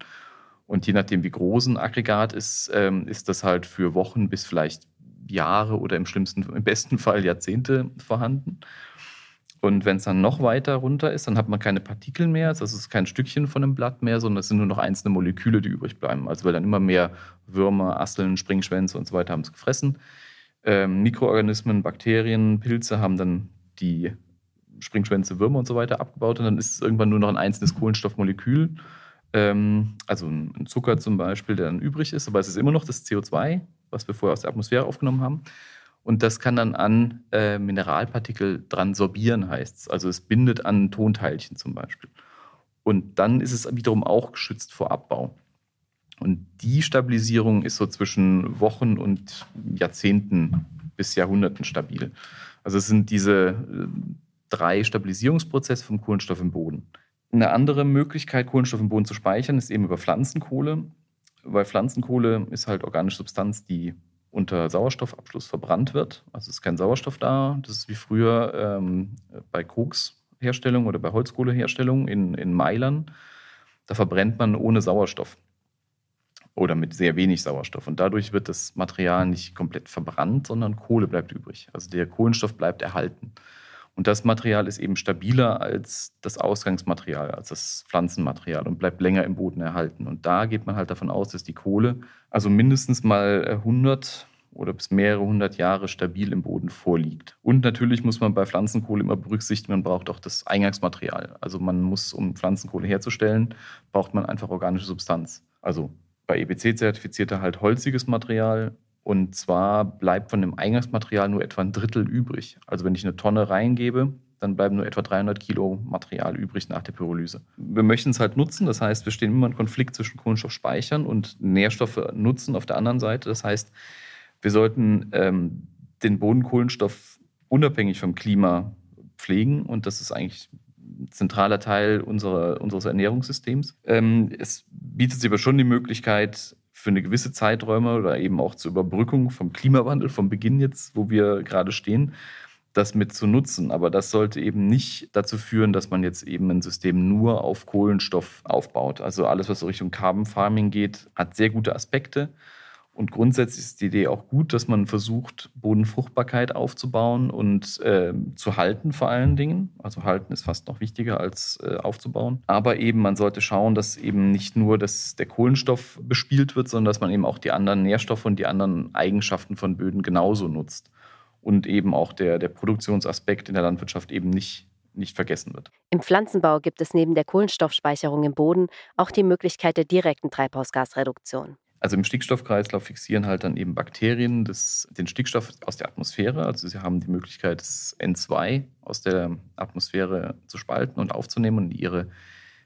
Speaker 4: Und je nachdem, wie groß ein Aggregat ist, ähm, ist das halt für Wochen bis vielleicht Jahre oder im schlimmsten, im besten Fall Jahrzehnte vorhanden. Und wenn es dann noch weiter runter ist, dann hat man keine Partikel mehr. Also es ist kein Stückchen von einem Blatt mehr, sondern es sind nur noch einzelne Moleküle, die übrig bleiben. Also weil dann immer mehr Würmer, Asseln, Springschwänze und so weiter haben es gefressen. Ähm, Mikroorganismen, Bakterien, Pilze haben dann die Springschwänze, Würmer und so weiter abgebaut und dann ist es irgendwann nur noch ein einzelnes Kohlenstoffmolekül. Ähm, also ein Zucker zum Beispiel, der dann übrig ist, aber es ist immer noch das CO2, was wir vorher aus der Atmosphäre aufgenommen haben. Und das kann dann an äh, Mineralpartikel dran sorbieren, heißt es. Also es bindet an Tonteilchen zum Beispiel. Und dann ist es wiederum auch geschützt vor Abbau. Und die Stabilisierung ist so zwischen Wochen und Jahrzehnten bis Jahrhunderten stabil. Also es sind diese äh, drei Stabilisierungsprozesse vom Kohlenstoff im Boden. Eine andere Möglichkeit, Kohlenstoff im Boden zu speichern, ist eben über Pflanzenkohle. Weil Pflanzenkohle ist halt organische Substanz, die unter Sauerstoffabschluss verbrannt wird. Also ist kein Sauerstoff da. Das ist wie früher ähm, bei Koksherstellung oder bei Holzkohleherstellung in, in Meilern. Da verbrennt man ohne Sauerstoff oder mit sehr wenig Sauerstoff. Und dadurch wird das Material nicht komplett verbrannt, sondern Kohle bleibt übrig. Also der Kohlenstoff bleibt erhalten. Und das Material ist eben stabiler als das Ausgangsmaterial, als das Pflanzenmaterial und bleibt länger im Boden erhalten. Und da geht man halt davon aus, dass die Kohle also mindestens mal 100 oder bis mehrere hundert Jahre stabil im Boden vorliegt. Und natürlich muss man bei Pflanzenkohle immer berücksichtigen, man braucht auch das Eingangsmaterial. Also man muss, um Pflanzenkohle herzustellen, braucht man einfach organische Substanz. Also bei EBC zertifizierter halt holziges Material. Und zwar bleibt von dem Eingangsmaterial nur etwa ein Drittel übrig. Also wenn ich eine Tonne reingebe, dann bleiben nur etwa 300 Kilo Material übrig nach der Pyrolyse. Wir möchten es halt nutzen, das heißt, wir stehen immer im Konflikt zwischen Kohlenstoffspeichern und Nährstoffe nutzen auf der anderen Seite. Das heißt, wir sollten ähm, den Bodenkohlenstoff unabhängig vom Klima pflegen und das ist eigentlich ein zentraler Teil unserer, unseres Ernährungssystems. Ähm, es bietet sich aber schon die Möglichkeit, für eine gewisse Zeiträume oder eben auch zur Überbrückung vom Klimawandel, vom Beginn jetzt, wo wir gerade stehen, das mit zu nutzen. Aber das sollte eben nicht dazu führen, dass man jetzt eben ein System nur auf Kohlenstoff aufbaut. Also alles, was so Richtung Carbon Farming geht, hat sehr gute Aspekte. Und grundsätzlich ist die Idee auch gut, dass man versucht, Bodenfruchtbarkeit aufzubauen und äh, zu halten vor allen Dingen. Also halten ist fast noch wichtiger als äh, aufzubauen. Aber eben man sollte schauen, dass eben nicht nur dass der Kohlenstoff bespielt wird, sondern dass man eben auch die anderen Nährstoffe und die anderen Eigenschaften von Böden genauso nutzt. Und eben auch der, der Produktionsaspekt in der Landwirtschaft eben nicht nicht vergessen wird.
Speaker 3: Im Pflanzenbau gibt es neben der Kohlenstoffspeicherung im Boden auch die Möglichkeit der direkten Treibhausgasreduktion.
Speaker 4: Also im Stickstoffkreislauf fixieren halt dann eben Bakterien das, den Stickstoff aus der Atmosphäre. Also sie haben die Möglichkeit, das N2 aus der Atmosphäre zu spalten und aufzunehmen und ihre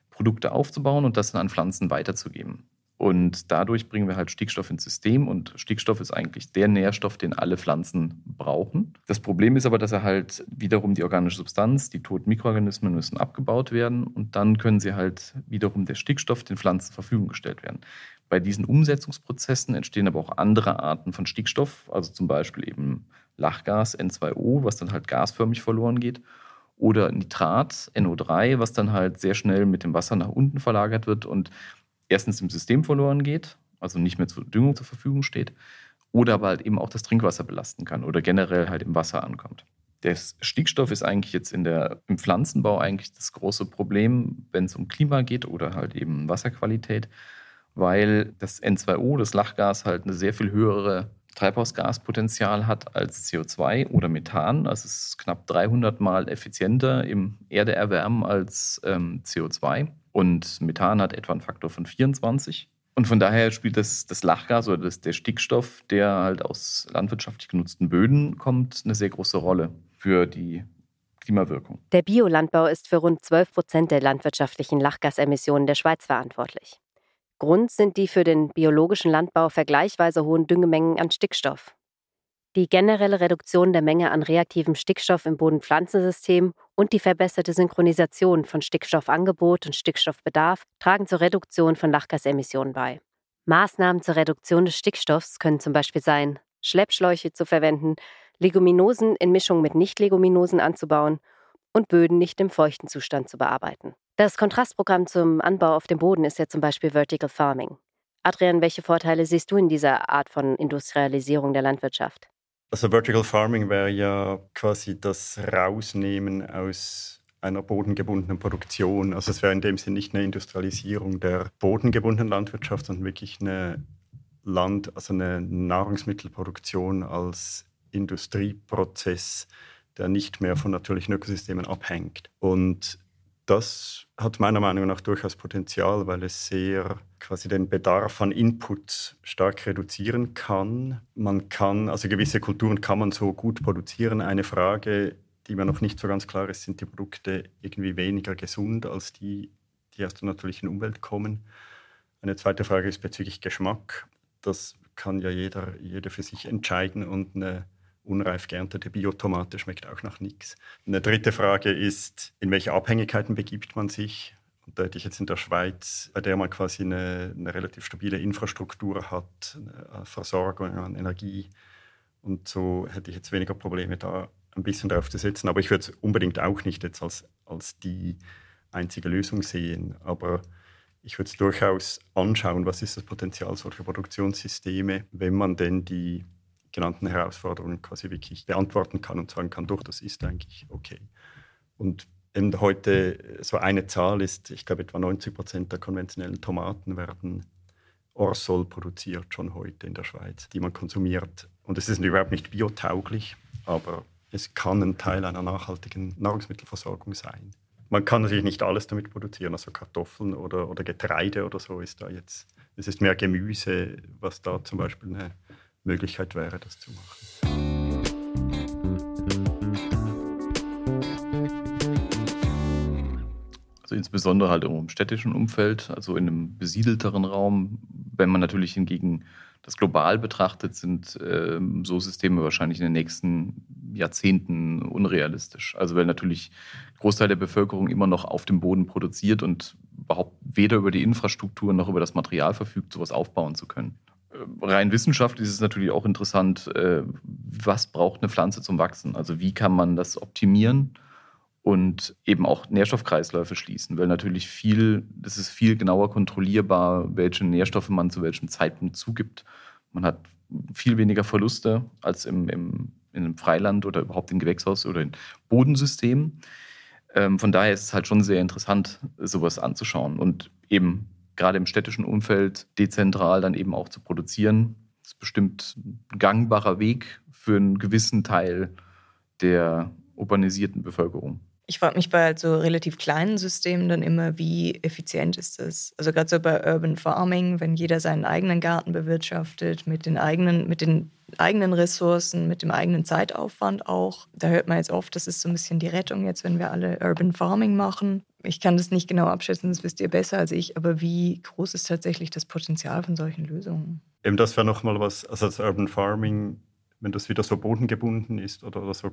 Speaker 4: Produkte aufzubauen und das dann an Pflanzen weiterzugeben. Und dadurch bringen wir halt Stickstoff ins System und Stickstoff ist eigentlich der Nährstoff, den alle Pflanzen brauchen. Das Problem ist aber, dass er halt wiederum die organische Substanz, die toten Mikroorganismen müssen abgebaut werden und dann können sie halt wiederum der Stickstoff den Pflanzen zur Verfügung gestellt werden. Bei diesen Umsetzungsprozessen entstehen aber auch andere Arten von Stickstoff, also zum Beispiel eben Lachgas N2O, was dann halt gasförmig verloren geht, oder Nitrat NO3, was dann halt sehr schnell mit dem Wasser nach unten verlagert wird und erstens im System verloren geht, also nicht mehr zur Düngung zur Verfügung steht, oder aber halt eben auch das Trinkwasser belasten kann oder generell halt im Wasser ankommt. Der Stickstoff ist eigentlich jetzt in der, im Pflanzenbau eigentlich das große Problem, wenn es um Klima geht oder halt eben Wasserqualität, weil das N2O, das Lachgas, halt eine sehr viel höhere Treibhausgaspotenzial hat als CO2 oder Methan. Also es ist knapp 300 Mal effizienter im Erderwärmen als ähm, CO2. Und Methan hat etwa einen Faktor von 24. Und von daher spielt das, das Lachgas oder das, der Stickstoff, der halt aus landwirtschaftlich genutzten Böden kommt, eine sehr große Rolle für die Klimawirkung.
Speaker 3: Der Biolandbau ist für rund 12 Prozent der landwirtschaftlichen Lachgasemissionen der Schweiz verantwortlich. Grund sind die für den biologischen Landbau vergleichsweise hohen Düngemengen an Stickstoff. Die generelle Reduktion der Menge an reaktivem Stickstoff im Bodenpflanzensystem und die verbesserte Synchronisation von Stickstoffangebot und Stickstoffbedarf tragen zur Reduktion von Lachgasemissionen bei. Maßnahmen zur Reduktion des Stickstoffs können zum Beispiel sein, Schleppschläuche zu verwenden, Leguminosen in Mischung mit Nicht-Leguminosen anzubauen und Böden nicht im feuchten Zustand zu bearbeiten. Das Kontrastprogramm zum Anbau auf dem Boden ist ja zum Beispiel Vertical Farming. Adrian, welche Vorteile siehst du in dieser Art von Industrialisierung der Landwirtschaft?
Speaker 2: Also Vertical Farming wäre ja quasi das Rausnehmen aus einer bodengebundenen Produktion. Also es wäre in dem Sinne nicht eine Industrialisierung der bodengebundenen Landwirtschaft, sondern wirklich eine Land, also eine Nahrungsmittelproduktion als Industrieprozess, der nicht mehr von natürlichen Ökosystemen abhängt. Und das hat meiner Meinung nach durchaus Potenzial, weil es sehr quasi den Bedarf an Input stark reduzieren kann. Man kann, also gewisse Kulturen kann man so gut produzieren. Eine Frage, die mir noch nicht so ganz klar ist, sind die Produkte irgendwie weniger gesund als die, die aus der natürlichen Umwelt kommen? Eine zweite Frage ist bezüglich Geschmack. Das kann ja jeder, jeder für sich entscheiden und eine unreif geerntete Biotomate schmeckt auch nach nichts. Eine dritte Frage ist, in welche Abhängigkeiten begibt man sich? Und da hätte ich jetzt in der Schweiz, bei der man quasi eine, eine relativ stabile Infrastruktur hat, Versorgung an Energie. Und so hätte ich jetzt weniger Probleme, da ein bisschen drauf zu setzen. Aber ich würde es unbedingt auch nicht jetzt als, als die einzige Lösung sehen. Aber ich würde es durchaus anschauen, was ist das Potenzial solcher Produktionssysteme, wenn man denn die genannten Herausforderungen quasi wirklich beantworten kann und sagen kann, doch, das ist eigentlich okay. Und eben heute so eine Zahl ist, ich glaube, etwa 90 Prozent der konventionellen Tomaten werden Orsol produziert schon heute in der Schweiz, die man konsumiert. Und es ist überhaupt nicht biotauglich, aber es kann ein Teil einer nachhaltigen Nahrungsmittelversorgung sein. Man kann natürlich nicht alles damit produzieren, also Kartoffeln oder, oder Getreide oder so ist da jetzt. Es ist mehr Gemüse, was da zum Beispiel eine Möglichkeit wäre, das zu machen.
Speaker 4: Also insbesondere halt im städtischen Umfeld, also in einem besiedelteren Raum. Wenn man natürlich hingegen das global betrachtet, sind äh, so Systeme wahrscheinlich in den nächsten Jahrzehnten unrealistisch. Also weil natürlich Großteil der Bevölkerung immer noch auf dem Boden produziert und überhaupt weder über die Infrastruktur noch über das Material verfügt, sowas aufbauen zu können. Rein wissenschaftlich ist es natürlich auch interessant, äh, was braucht eine Pflanze zum Wachsen? Also wie kann man das optimieren? und eben auch Nährstoffkreisläufe schließen, weil natürlich viel, es ist viel genauer kontrollierbar, welche Nährstoffe man zu welchem Zeitpunkt zugibt. Man hat viel weniger Verluste als im, im, in einem Freiland oder überhaupt im Gewächshaus oder in Bodensystemen. Ähm, von daher ist es halt schon sehr interessant, sowas anzuschauen und eben gerade im städtischen Umfeld dezentral dann eben auch zu produzieren. Das ist bestimmt ein gangbarer Weg für einen gewissen Teil der urbanisierten Bevölkerung.
Speaker 1: Ich frage mich bei halt so relativ kleinen Systemen dann immer, wie effizient ist das? Also gerade so bei Urban Farming, wenn jeder seinen eigenen Garten bewirtschaftet, mit den eigenen, mit den eigenen Ressourcen, mit dem eigenen Zeitaufwand auch. Da hört man jetzt oft, das ist so ein bisschen die Rettung jetzt, wenn wir alle Urban Farming machen. Ich kann das nicht genau abschätzen, das wisst ihr besser als ich, aber wie groß ist tatsächlich das Potenzial von solchen Lösungen?
Speaker 2: Eben das wäre nochmal was, also das Urban Farming wenn das wieder so bodengebunden ist oder, oder so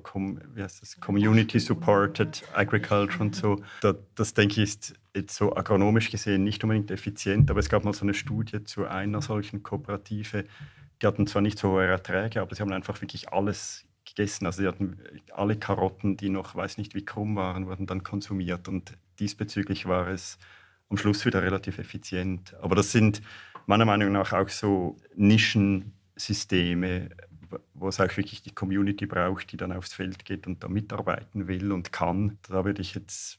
Speaker 2: wie heißt das, Community-Supported Agriculture und so, da, das denke ich ist jetzt so agronomisch gesehen nicht unbedingt effizient, aber es gab mal so eine Studie zu einer solchen Kooperative, die hatten zwar nicht so hohe Erträge, aber sie haben einfach wirklich alles gegessen. Also sie hatten alle Karotten, die noch weiß nicht wie krumm waren, wurden dann konsumiert und diesbezüglich war es am Schluss wieder relativ effizient. Aber das sind meiner Meinung nach auch so Nischensysteme, wo es auch wirklich die Community braucht, die dann aufs Feld geht und da mitarbeiten will und kann. Da würde ich jetzt,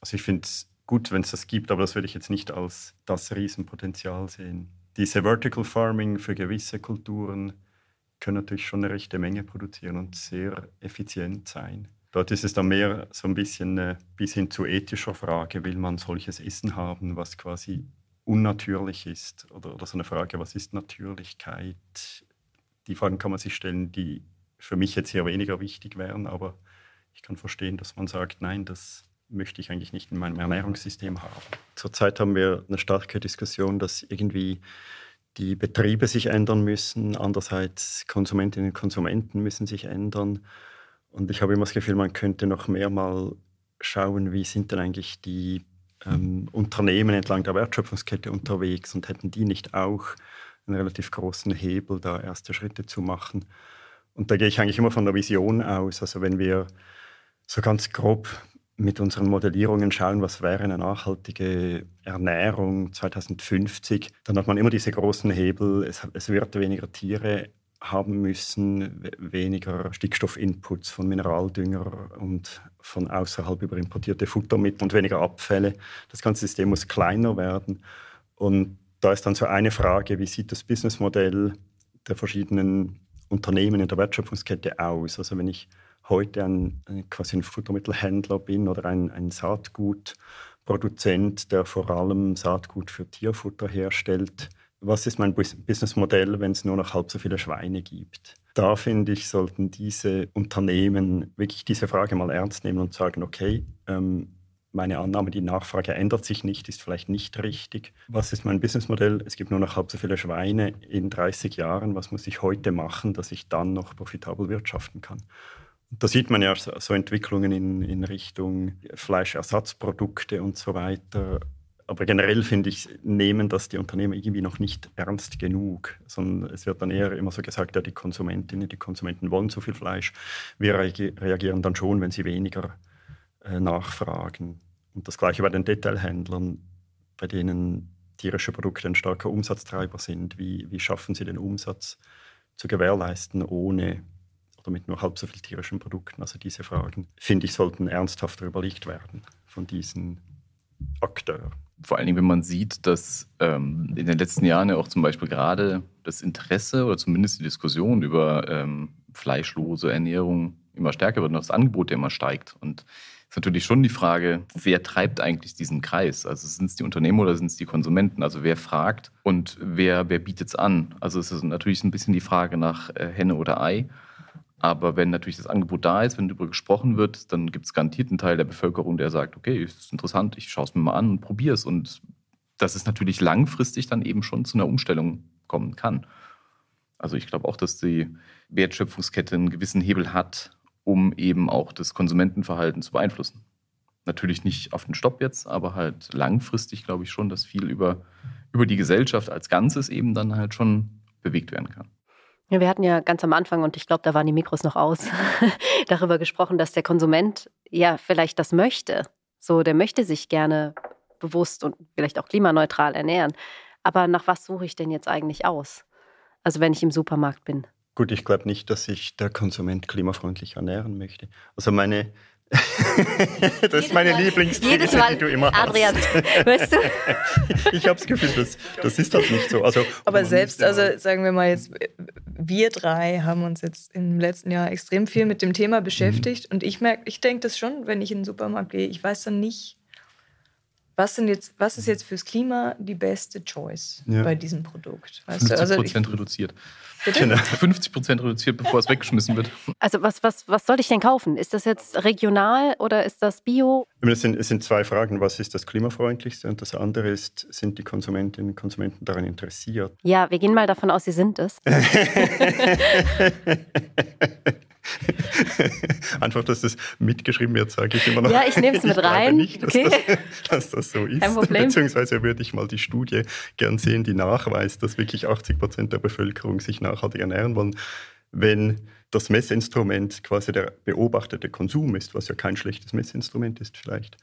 Speaker 2: also ich finde es gut, wenn es das gibt, aber das würde ich jetzt nicht als das Riesenpotenzial sehen. Diese Vertical Farming für gewisse Kulturen können natürlich schon eine rechte Menge produzieren und sehr effizient sein. Dort ist es dann mehr so ein bisschen äh, bis hin zu ethischer Frage, will man solches Essen haben, was quasi unnatürlich ist? Oder, oder so eine Frage, was ist Natürlichkeit? die Fragen kann man sich stellen, die für mich jetzt hier weniger wichtig wären, aber ich kann verstehen, dass man sagt, nein, das möchte ich eigentlich nicht in meinem Ernährungssystem haben. Zurzeit haben wir eine starke Diskussion, dass irgendwie die Betriebe sich ändern müssen, andererseits Konsumentinnen und Konsumenten müssen sich ändern. Und ich habe immer das Gefühl, man könnte noch mehr mal schauen, wie sind denn eigentlich die ähm, Unternehmen entlang der Wertschöpfungskette unterwegs und hätten die nicht auch einen relativ großen Hebel, da erste Schritte zu machen. Und da gehe ich eigentlich immer von der Vision aus. Also wenn wir so ganz grob mit unseren Modellierungen schauen, was wäre eine nachhaltige Ernährung 2050, dann hat man immer diese großen Hebel. Es, es wird weniger Tiere haben müssen, weniger Stickstoffinputs von Mineraldünger und von außerhalb über importierte Futtermittel und weniger Abfälle. Das ganze System muss kleiner werden. Und da ist dann so eine Frage, wie sieht das Businessmodell der verschiedenen Unternehmen in der Wertschöpfungskette aus? Also wenn ich heute ein, quasi ein Futtermittelhändler bin oder ein, ein Saatgutproduzent, der vor allem Saatgut für Tierfutter herstellt, was ist mein Businessmodell, wenn es nur noch halb so viele Schweine gibt? Da finde ich, sollten diese Unternehmen wirklich diese Frage mal ernst nehmen und sagen, okay, ähm, meine Annahme, die Nachfrage ändert sich nicht, ist vielleicht nicht richtig. Was ist mein Businessmodell? Es gibt nur noch halb so viele Schweine in 30 Jahren. Was muss ich heute machen, dass ich dann noch profitabel wirtschaften kann? Da sieht man ja so Entwicklungen in, in Richtung Fleischersatzprodukte und so weiter. Aber generell finde ich, nehmen das die Unternehmen irgendwie noch nicht ernst genug, sondern es wird dann eher immer so gesagt, ja, die Konsumentinnen, die Konsumenten wollen zu viel Fleisch. Wir reagieren dann schon, wenn sie weniger äh, nachfragen. Und das gleiche bei den Detailhändlern, bei denen tierische Produkte ein starker Umsatztreiber sind. Wie, wie schaffen sie den Umsatz zu gewährleisten ohne oder mit nur halb so viel tierischen Produkten? Also diese Fragen, finde ich, sollten ernsthafter überlegt werden von diesen Akteuren.
Speaker 4: Vor allen Dingen, wenn man sieht, dass ähm, in den letzten Jahren ja auch zum Beispiel gerade das Interesse oder zumindest die Diskussion über ähm, fleischlose Ernährung immer stärker wird und das Angebot immer steigt. Und ist natürlich schon die Frage, wer treibt eigentlich diesen Kreis? Also sind es die Unternehmen oder sind es die Konsumenten? Also wer fragt und wer, wer bietet es an? Also es ist natürlich ein bisschen die Frage nach äh, Henne oder Ei. Aber wenn natürlich das Angebot da ist, wenn darüber gesprochen wird, dann gibt es garantiert einen Teil der Bevölkerung, der sagt, okay, das ist interessant, ich schaue es mir mal an und probiere es. Und dass es natürlich langfristig dann eben schon zu einer Umstellung kommen kann. Also ich glaube auch, dass die Wertschöpfungskette einen gewissen Hebel hat, um eben auch das Konsumentenverhalten zu beeinflussen. Natürlich nicht auf den Stopp jetzt, aber halt langfristig glaube ich schon, dass viel über, über die Gesellschaft als Ganzes eben dann halt schon bewegt werden kann.
Speaker 3: Wir hatten ja ganz am Anfang, und ich glaube, da waren die Mikros noch aus, [LAUGHS] darüber gesprochen, dass der Konsument ja vielleicht das möchte. So, der möchte sich gerne bewusst und vielleicht auch klimaneutral ernähren. Aber nach was suche ich denn jetzt eigentlich aus? Also wenn ich im Supermarkt bin.
Speaker 2: Gut, ich glaube nicht, dass sich der Konsument klimafreundlich ernähren möchte. Also meine, [LAUGHS] das ist meine Lieblingsthese, die du immer
Speaker 3: Adrian,
Speaker 2: hast. [LAUGHS]
Speaker 3: weißt du?
Speaker 2: ich habe das Gefühl, das, das ist halt nicht so. Also,
Speaker 1: Aber selbst, also sagen wir mal jetzt, wir drei haben uns jetzt im letzten Jahr extrem viel mit dem Thema beschäftigt mhm. und ich merke, ich denke das schon, wenn ich in den Supermarkt gehe, ich weiß dann nicht, was, sind jetzt, was ist jetzt fürs Klima die beste Choice ja. bei diesem Produkt?
Speaker 4: Weißt 50 also Prozent also reduziert. Genau. 50 Prozent reduziert, bevor es weggeschmissen wird.
Speaker 3: Also was, was, was soll ich denn kaufen? Ist das jetzt regional oder ist das Bio?
Speaker 2: Es sind, es sind zwei Fragen. Was ist das klimafreundlichste? Und das andere ist, sind die Konsumentinnen und Konsumenten daran interessiert?
Speaker 3: Ja, wir gehen mal davon aus, sie sind es. [LAUGHS] [LAUGHS]
Speaker 2: Einfach, dass das mitgeschrieben wird, sage ich immer noch.
Speaker 3: Ja, ich nehme es mit rein.
Speaker 2: nicht, dass, okay. das, [LAUGHS] dass, das, so ist. Kein Problem. Beziehungsweise würde ich mal die Studie gern sehen, die nachweist, dass wirklich 80 Prozent der Bevölkerung sich nachhaltig ernähren wollen. Wenn das Messinstrument quasi der beobachtete Konsum ist, was ja kein schlechtes Messinstrument ist vielleicht,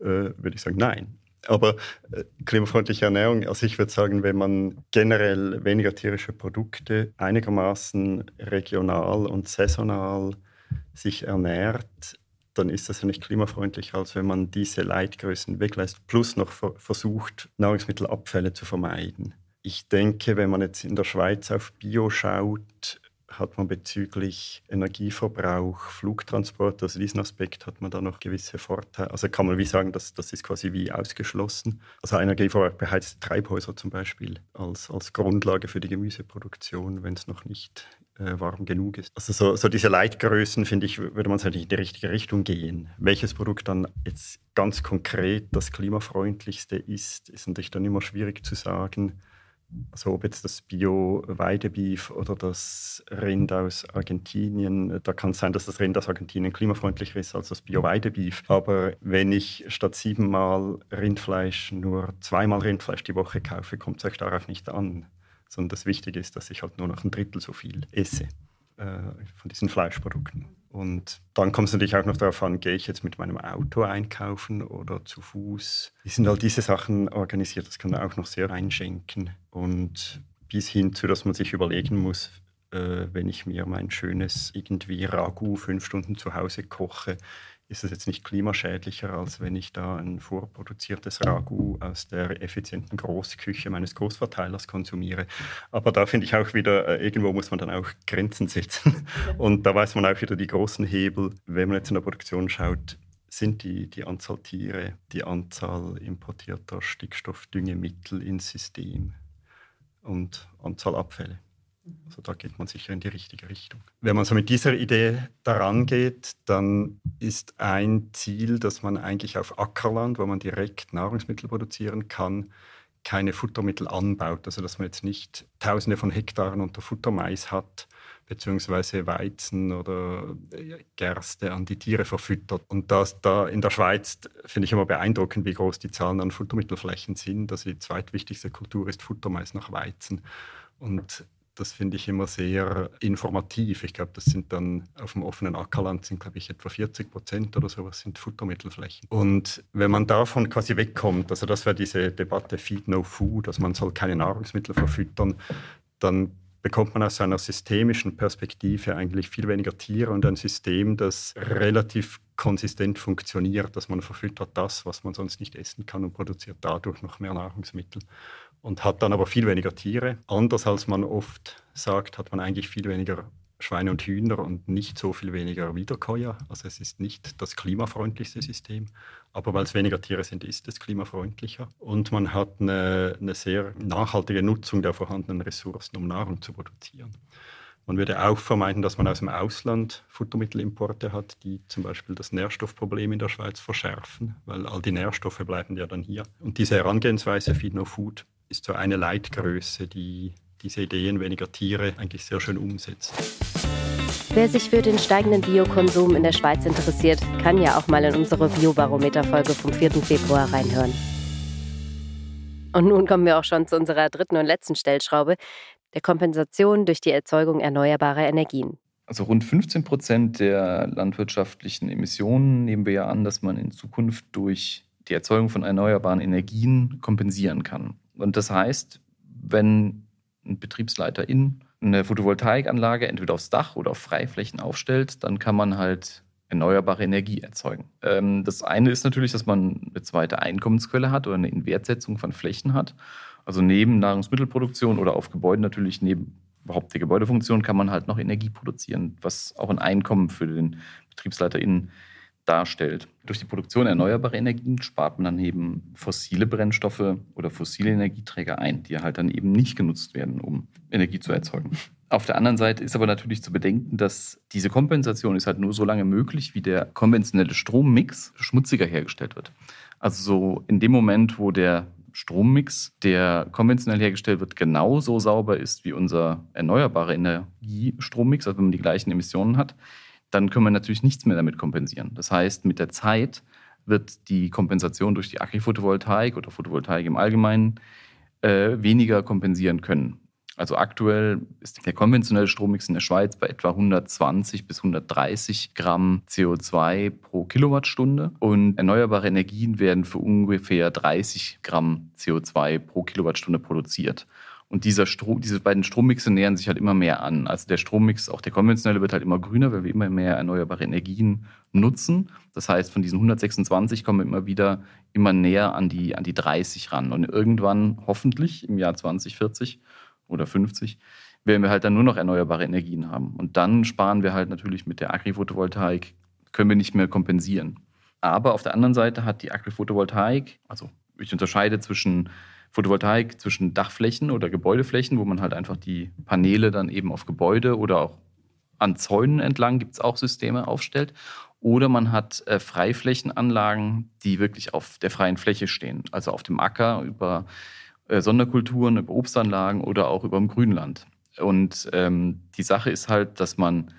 Speaker 2: äh, würde ich sagen, nein. Aber äh, klimafreundliche Ernährung, also ich würde sagen, wenn man generell weniger tierische Produkte einigermaßen regional und saisonal sich ernährt, dann ist das ja nicht klimafreundlicher, als wenn man diese Leitgrößen weglässt, plus noch versucht, Nahrungsmittelabfälle zu vermeiden. Ich denke, wenn man jetzt in der Schweiz auf Bio schaut, hat man bezüglich Energieverbrauch, Flugtransport, also diesen Aspekt hat man da noch gewisse Vorteile. Also kann man wie sagen, dass das ist quasi wie ausgeschlossen. Also Energieverbrauch beheizte Treibhäuser zum Beispiel als, als Grundlage für die Gemüseproduktion, wenn es noch nicht äh, warm genug ist. Also so, so diese Leitgrößen, finde ich, würde man halt in die richtige Richtung gehen. Welches Produkt dann jetzt ganz konkret das klimafreundlichste ist, ist natürlich dann immer schwierig zu sagen also ob jetzt das Bio-Weidebeef oder das Rind aus Argentinien, da kann es sein, dass das Rind aus Argentinien klimafreundlicher ist als das Bio-Weidebeef. Aber wenn ich statt siebenmal Rindfleisch nur zweimal Rindfleisch die Woche kaufe, kommt es euch darauf nicht an. Sondern das Wichtige ist, dass ich halt nur noch ein Drittel so viel esse äh, von diesen Fleischprodukten. Und dann kommt es natürlich auch noch darauf an, gehe ich jetzt mit meinem Auto einkaufen oder zu Fuß. Wie sind all diese Sachen organisiert? Das kann man auch noch sehr einschenken. Und bis hin zu, dass man sich überlegen muss, äh, wenn ich mir mein schönes irgendwie Ragu fünf Stunden zu Hause koche, ist es jetzt nicht klimaschädlicher, als wenn ich da ein vorproduziertes Ragu aus der effizienten Großküche meines Großverteilers konsumiere. Aber da finde ich auch wieder, äh, irgendwo muss man dann auch Grenzen setzen. Und da weiß man auch wieder die großen Hebel. Wenn man jetzt in der Produktion schaut, sind die, die Anzahl Tiere, die Anzahl importierter Stickstoffdüngemittel ins System und Anzahl Abfälle. Also da geht man sicher in die richtige Richtung. Wenn man so mit dieser Idee daran geht, dann ist ein Ziel, dass man eigentlich auf Ackerland, wo man direkt Nahrungsmittel produzieren kann, keine Futtermittel anbaut. Also dass man jetzt nicht Tausende von Hektaren unter Futtermais hat, beziehungsweise Weizen oder äh, Gerste an die Tiere verfüttert. Und das da in der Schweiz finde ich immer beeindruckend, wie groß die Zahlen an Futtermittelflächen sind. Also die zweitwichtigste Kultur ist Futtermais nach Weizen. Und das finde ich immer sehr informativ. Ich glaube, das sind dann auf dem offenen Ackerland sind, glaube ich, etwa 40 Prozent oder sowas sind Futtermittelflächen. Und wenn man davon quasi wegkommt, also das wäre diese Debatte Feed No Food, also man soll keine Nahrungsmittel verfüttern, dann bekommt man aus einer systemischen Perspektive eigentlich viel weniger Tiere und ein System, das relativ konsistent funktioniert, dass man verfüttert das, was man sonst nicht essen kann und produziert dadurch noch mehr Nahrungsmittel und hat dann aber viel weniger Tiere. Anders als man oft sagt, hat man eigentlich viel weniger Schweine und Hühner und nicht so viel weniger Wiederkäuer. Also es ist nicht das klimafreundlichste System, aber weil es weniger Tiere sind, ist es klimafreundlicher. Und man hat eine, eine sehr nachhaltige Nutzung der vorhandenen Ressourcen, um Nahrung zu produzieren. Man würde auch vermeiden, dass man aus dem Ausland Futtermittelimporte hat, die zum Beispiel das Nährstoffproblem in der Schweiz verschärfen, weil all die Nährstoffe bleiben ja dann hier. Und diese Herangehensweise Feed No Food ist so eine Leitgröße, die diese Ideen weniger Tiere eigentlich sehr schön umsetzt.
Speaker 3: Wer sich für den steigenden Biokonsum in der Schweiz interessiert, kann ja auch mal in unsere Biobarometer-Folge vom 4. Februar reinhören. Und nun kommen wir auch schon zu unserer dritten und letzten Stellschraube, der Kompensation durch die Erzeugung erneuerbarer Energien.
Speaker 4: Also rund 15 Prozent der landwirtschaftlichen Emissionen nehmen wir ja an, dass man in Zukunft durch die Erzeugung von erneuerbaren Energien kompensieren kann. Und das heißt, wenn ein Betriebsleiter in eine Photovoltaikanlage entweder aufs Dach oder auf Freiflächen aufstellt, dann kann man halt erneuerbare Energie erzeugen. Ähm, das eine ist natürlich, dass man eine zweite Einkommensquelle hat oder eine Inwertsetzung von Flächen hat. Also neben Nahrungsmittelproduktion oder auf Gebäuden natürlich neben überhaupt der Gebäudefunktion kann man halt noch Energie produzieren, was auch ein Einkommen für den BetriebsleiterInnen darstellt. Durch die Produktion erneuerbarer Energien spart man dann eben fossile Brennstoffe oder fossile Energieträger ein, die halt dann eben nicht genutzt werden, um Energie zu erzeugen. Auf der anderen Seite ist aber natürlich zu bedenken, dass diese Kompensation ist halt nur so lange möglich, wie der konventionelle Strommix schmutziger hergestellt wird. Also so in dem Moment, wo der Strommix, der konventionell hergestellt wird, genauso sauber ist wie unser erneuerbare Energiestrommix, also wenn man die gleichen Emissionen hat, dann können wir natürlich nichts mehr damit kompensieren. Das heißt, mit der Zeit wird die Kompensation durch die Agri-Photovoltaik oder Photovoltaik im Allgemeinen äh, weniger kompensieren können. Also aktuell ist der konventionelle Strommix in der Schweiz bei etwa 120 bis 130 Gramm CO2 pro Kilowattstunde und erneuerbare Energien werden für ungefähr 30 Gramm CO2 pro Kilowattstunde produziert. Und dieser Strom, diese beiden Strommixe nähern sich halt immer mehr an. Also der Strommix, auch der konventionelle, wird halt immer grüner, weil wir immer mehr erneuerbare Energien nutzen. Das heißt, von diesen 126 kommen wir immer wieder immer näher an die, an die 30 ran. Und irgendwann, hoffentlich im Jahr 2040 oder 50, werden wir halt dann nur noch erneuerbare Energien haben. Und dann sparen wir halt natürlich mit der Agri-Photovoltaik, können wir nicht mehr kompensieren. Aber auf der anderen Seite hat die Agri-Photovoltaik, also ich unterscheide zwischen Photovoltaik zwischen Dachflächen oder Gebäudeflächen, wo man halt einfach die Paneele dann eben auf Gebäude oder auch an Zäunen entlang gibt es auch Systeme aufstellt. Oder man hat äh, Freiflächenanlagen, die wirklich auf der freien Fläche stehen, also auf dem Acker über äh, Sonderkulturen, über Obstanlagen oder auch über dem Grünland. Und ähm, die Sache ist halt, dass man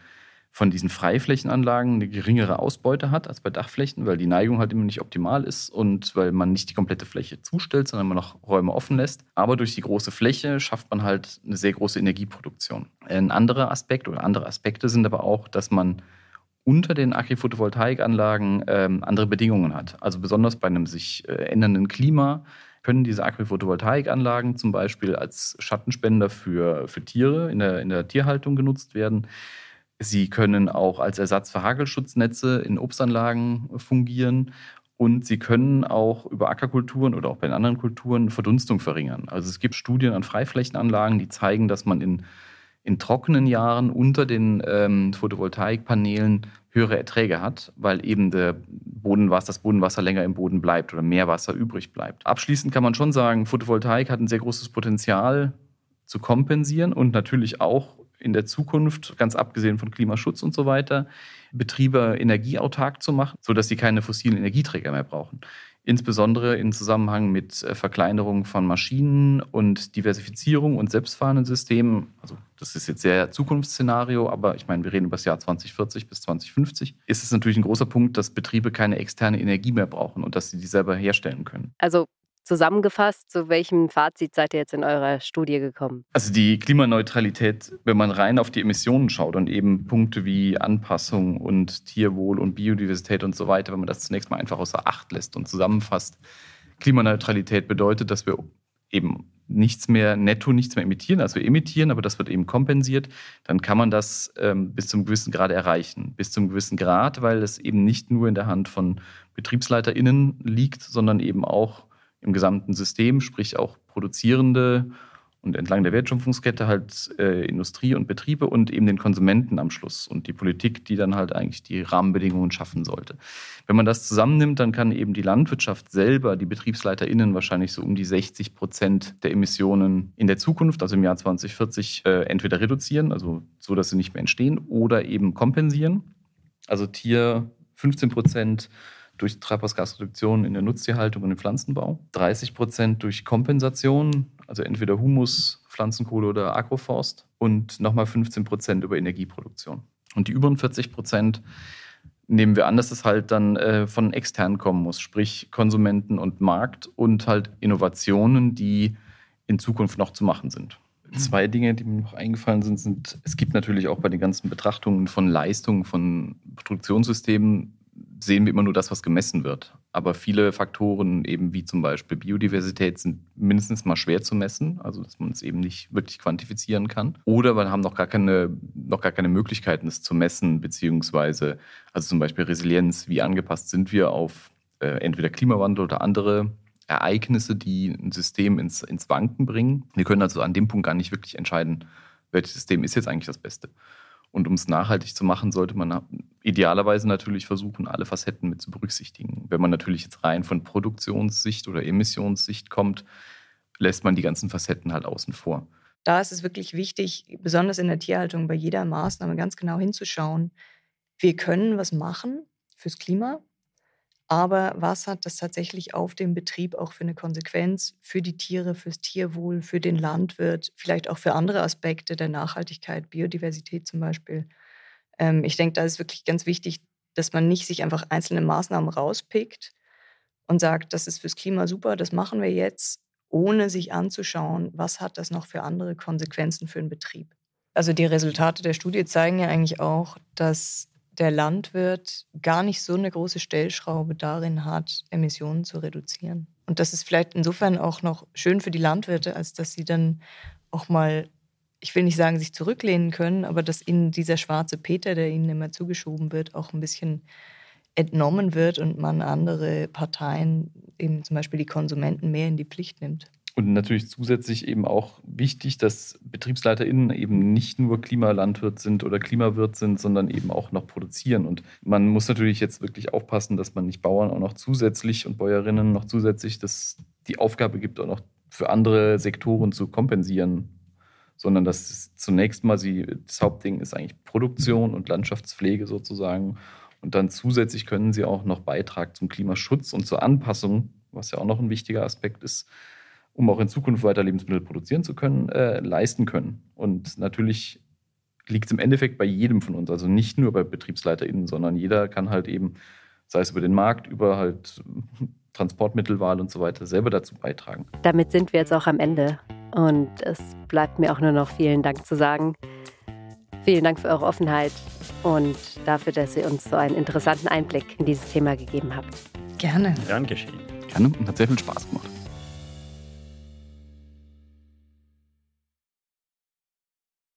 Speaker 4: von diesen Freiflächenanlagen eine geringere Ausbeute hat als bei Dachflächen, weil die Neigung halt immer nicht optimal ist und weil man nicht die komplette Fläche zustellt, sondern man noch Räume offen lässt. Aber durch die große Fläche schafft man halt eine sehr große Energieproduktion. Ein anderer Aspekt oder andere Aspekte sind aber auch, dass man unter den Agri-Photovoltaikanlagen ähm, andere Bedingungen hat. Also besonders bei einem sich äh, ändernden Klima können diese Agri-Photovoltaikanlagen zum Beispiel als Schattenspender für, für Tiere in der, in der Tierhaltung genutzt werden. Sie können auch als Ersatz für Hagelschutznetze in Obstanlagen fungieren. Und sie können auch über Ackerkulturen oder auch bei anderen Kulturen Verdunstung verringern. Also es gibt Studien an Freiflächenanlagen, die zeigen, dass man in, in trockenen Jahren unter den ähm, Photovoltaikpanelen höhere Erträge hat, weil eben der Bodenwasser, das Bodenwasser länger im Boden bleibt oder mehr Wasser übrig bleibt. Abschließend kann man schon sagen, Photovoltaik hat ein sehr großes Potenzial zu kompensieren und natürlich auch in der Zukunft, ganz abgesehen von Klimaschutz und so weiter, Betriebe energieautark zu machen, sodass sie keine fossilen Energieträger mehr brauchen. Insbesondere im Zusammenhang mit äh, Verkleinerung von Maschinen und Diversifizierung und selbstfahrenden Systemen. Also das ist jetzt sehr Zukunftsszenario, aber ich meine, wir reden über das Jahr 2040 bis 2050. Ist es natürlich ein großer Punkt, dass Betriebe keine externe Energie mehr brauchen und dass sie die selber herstellen können.
Speaker 3: Also Zusammengefasst, zu welchem Fazit seid ihr jetzt in eurer Studie gekommen?
Speaker 4: Also die Klimaneutralität, wenn man rein auf die Emissionen schaut und eben Punkte wie Anpassung und Tierwohl und Biodiversität und so weiter, wenn man das zunächst mal einfach außer Acht lässt und zusammenfasst, Klimaneutralität bedeutet, dass wir eben nichts mehr netto, nichts mehr emittieren, also wir emittieren, aber das wird eben kompensiert, dann kann man das ähm, bis zum gewissen Grad erreichen. Bis zum gewissen Grad, weil es eben nicht nur in der Hand von BetriebsleiterInnen liegt, sondern eben auch im gesamten System, sprich auch produzierende und entlang der Wertschöpfungskette halt äh, Industrie und Betriebe und eben den Konsumenten am Schluss und die Politik, die dann halt eigentlich die Rahmenbedingungen schaffen sollte. Wenn man das zusammennimmt, dann kann eben die Landwirtschaft selber, die BetriebsleiterInnen wahrscheinlich so um die 60 Prozent der Emissionen in der Zukunft, also im Jahr 2040, äh, entweder reduzieren, also so, dass sie nicht mehr entstehen, oder eben kompensieren. Also Tier 15 Prozent durch Treibhausgasreduktion in der Nutztierhaltung und im Pflanzenbau, 30 Prozent durch Kompensation, also entweder Humus, Pflanzenkohle oder Agroforst und nochmal 15 Prozent über Energieproduktion. Und die übrigen 40 Prozent nehmen wir an, dass es halt dann äh, von extern kommen muss, sprich Konsumenten und Markt und halt Innovationen, die in Zukunft noch zu machen sind. Zwei Dinge, die mir noch eingefallen sind, sind, es gibt natürlich auch bei den ganzen Betrachtungen von Leistungen von Produktionssystemen sehen wir immer nur das, was gemessen wird. Aber viele Faktoren, eben wie zum Beispiel Biodiversität, sind mindestens mal schwer zu messen, also dass man es eben nicht wirklich quantifizieren kann. Oder wir haben noch gar keine, noch gar keine Möglichkeiten, es zu messen, beziehungsweise, also zum Beispiel Resilienz, wie angepasst sind wir auf äh, entweder Klimawandel oder andere Ereignisse, die ein System ins, ins Wanken bringen. Wir können also an dem Punkt gar nicht wirklich entscheiden, welches System ist jetzt eigentlich das Beste. Und um es nachhaltig zu machen, sollte man idealerweise natürlich versuchen, alle Facetten mit zu berücksichtigen. Wenn man natürlich jetzt rein von Produktionssicht oder Emissionssicht kommt, lässt man die ganzen Facetten halt außen vor.
Speaker 1: Da ist es wirklich wichtig, besonders in der Tierhaltung, bei jeder Maßnahme ganz genau hinzuschauen. Wir können was machen fürs Klima, aber was hat das tatsächlich auf dem Betrieb auch für eine Konsequenz für die Tiere, fürs Tierwohl, für den Landwirt, vielleicht auch für andere Aspekte der Nachhaltigkeit, Biodiversität zum Beispiel? Ähm, ich denke, da ist wirklich ganz wichtig, dass man nicht sich einfach einzelne Maßnahmen rauspickt und sagt, das ist fürs Klima super, das machen wir jetzt, ohne sich anzuschauen, was hat das noch für andere Konsequenzen für den Betrieb. Also die Resultate der Studie zeigen ja eigentlich auch, dass der Landwirt gar nicht so eine große Stellschraube darin hat, Emissionen zu reduzieren. Und das ist vielleicht insofern auch noch schön für die Landwirte, als dass sie dann auch mal, ich will nicht sagen, sich zurücklehnen können, aber dass ihnen dieser schwarze Peter, der ihnen immer zugeschoben wird, auch ein bisschen entnommen wird und man andere Parteien, eben zum Beispiel die Konsumenten, mehr in die Pflicht nimmt.
Speaker 4: Und natürlich zusätzlich eben auch wichtig, dass BetriebsleiterInnen eben nicht nur Klimalandwirt sind oder Klimawirt sind, sondern eben auch noch produzieren. Und man muss natürlich jetzt wirklich aufpassen, dass man nicht Bauern auch noch zusätzlich und Bäuerinnen noch zusätzlich das, die Aufgabe gibt, auch noch für andere Sektoren zu kompensieren, sondern dass zunächst mal sie, das Hauptding ist eigentlich Produktion und Landschaftspflege sozusagen. Und dann zusätzlich können sie auch noch Beitrag zum Klimaschutz und zur Anpassung, was ja auch noch ein wichtiger Aspekt ist, um auch in Zukunft weiter Lebensmittel produzieren zu können, äh, leisten können. Und natürlich liegt es im Endeffekt bei jedem von uns, also nicht nur bei BetriebsleiterInnen, sondern jeder kann halt eben, sei es über den Markt, über halt [LAUGHS] Transportmittelwahl und so weiter, selber dazu beitragen.
Speaker 3: Damit sind wir jetzt auch am Ende. Und es bleibt mir auch nur noch vielen Dank zu sagen. Vielen Dank für eure Offenheit und dafür, dass ihr uns so einen interessanten Einblick in dieses Thema gegeben habt.
Speaker 1: Gerne.
Speaker 2: Gern geschehen.
Speaker 4: Gerne und hat sehr viel Spaß gemacht.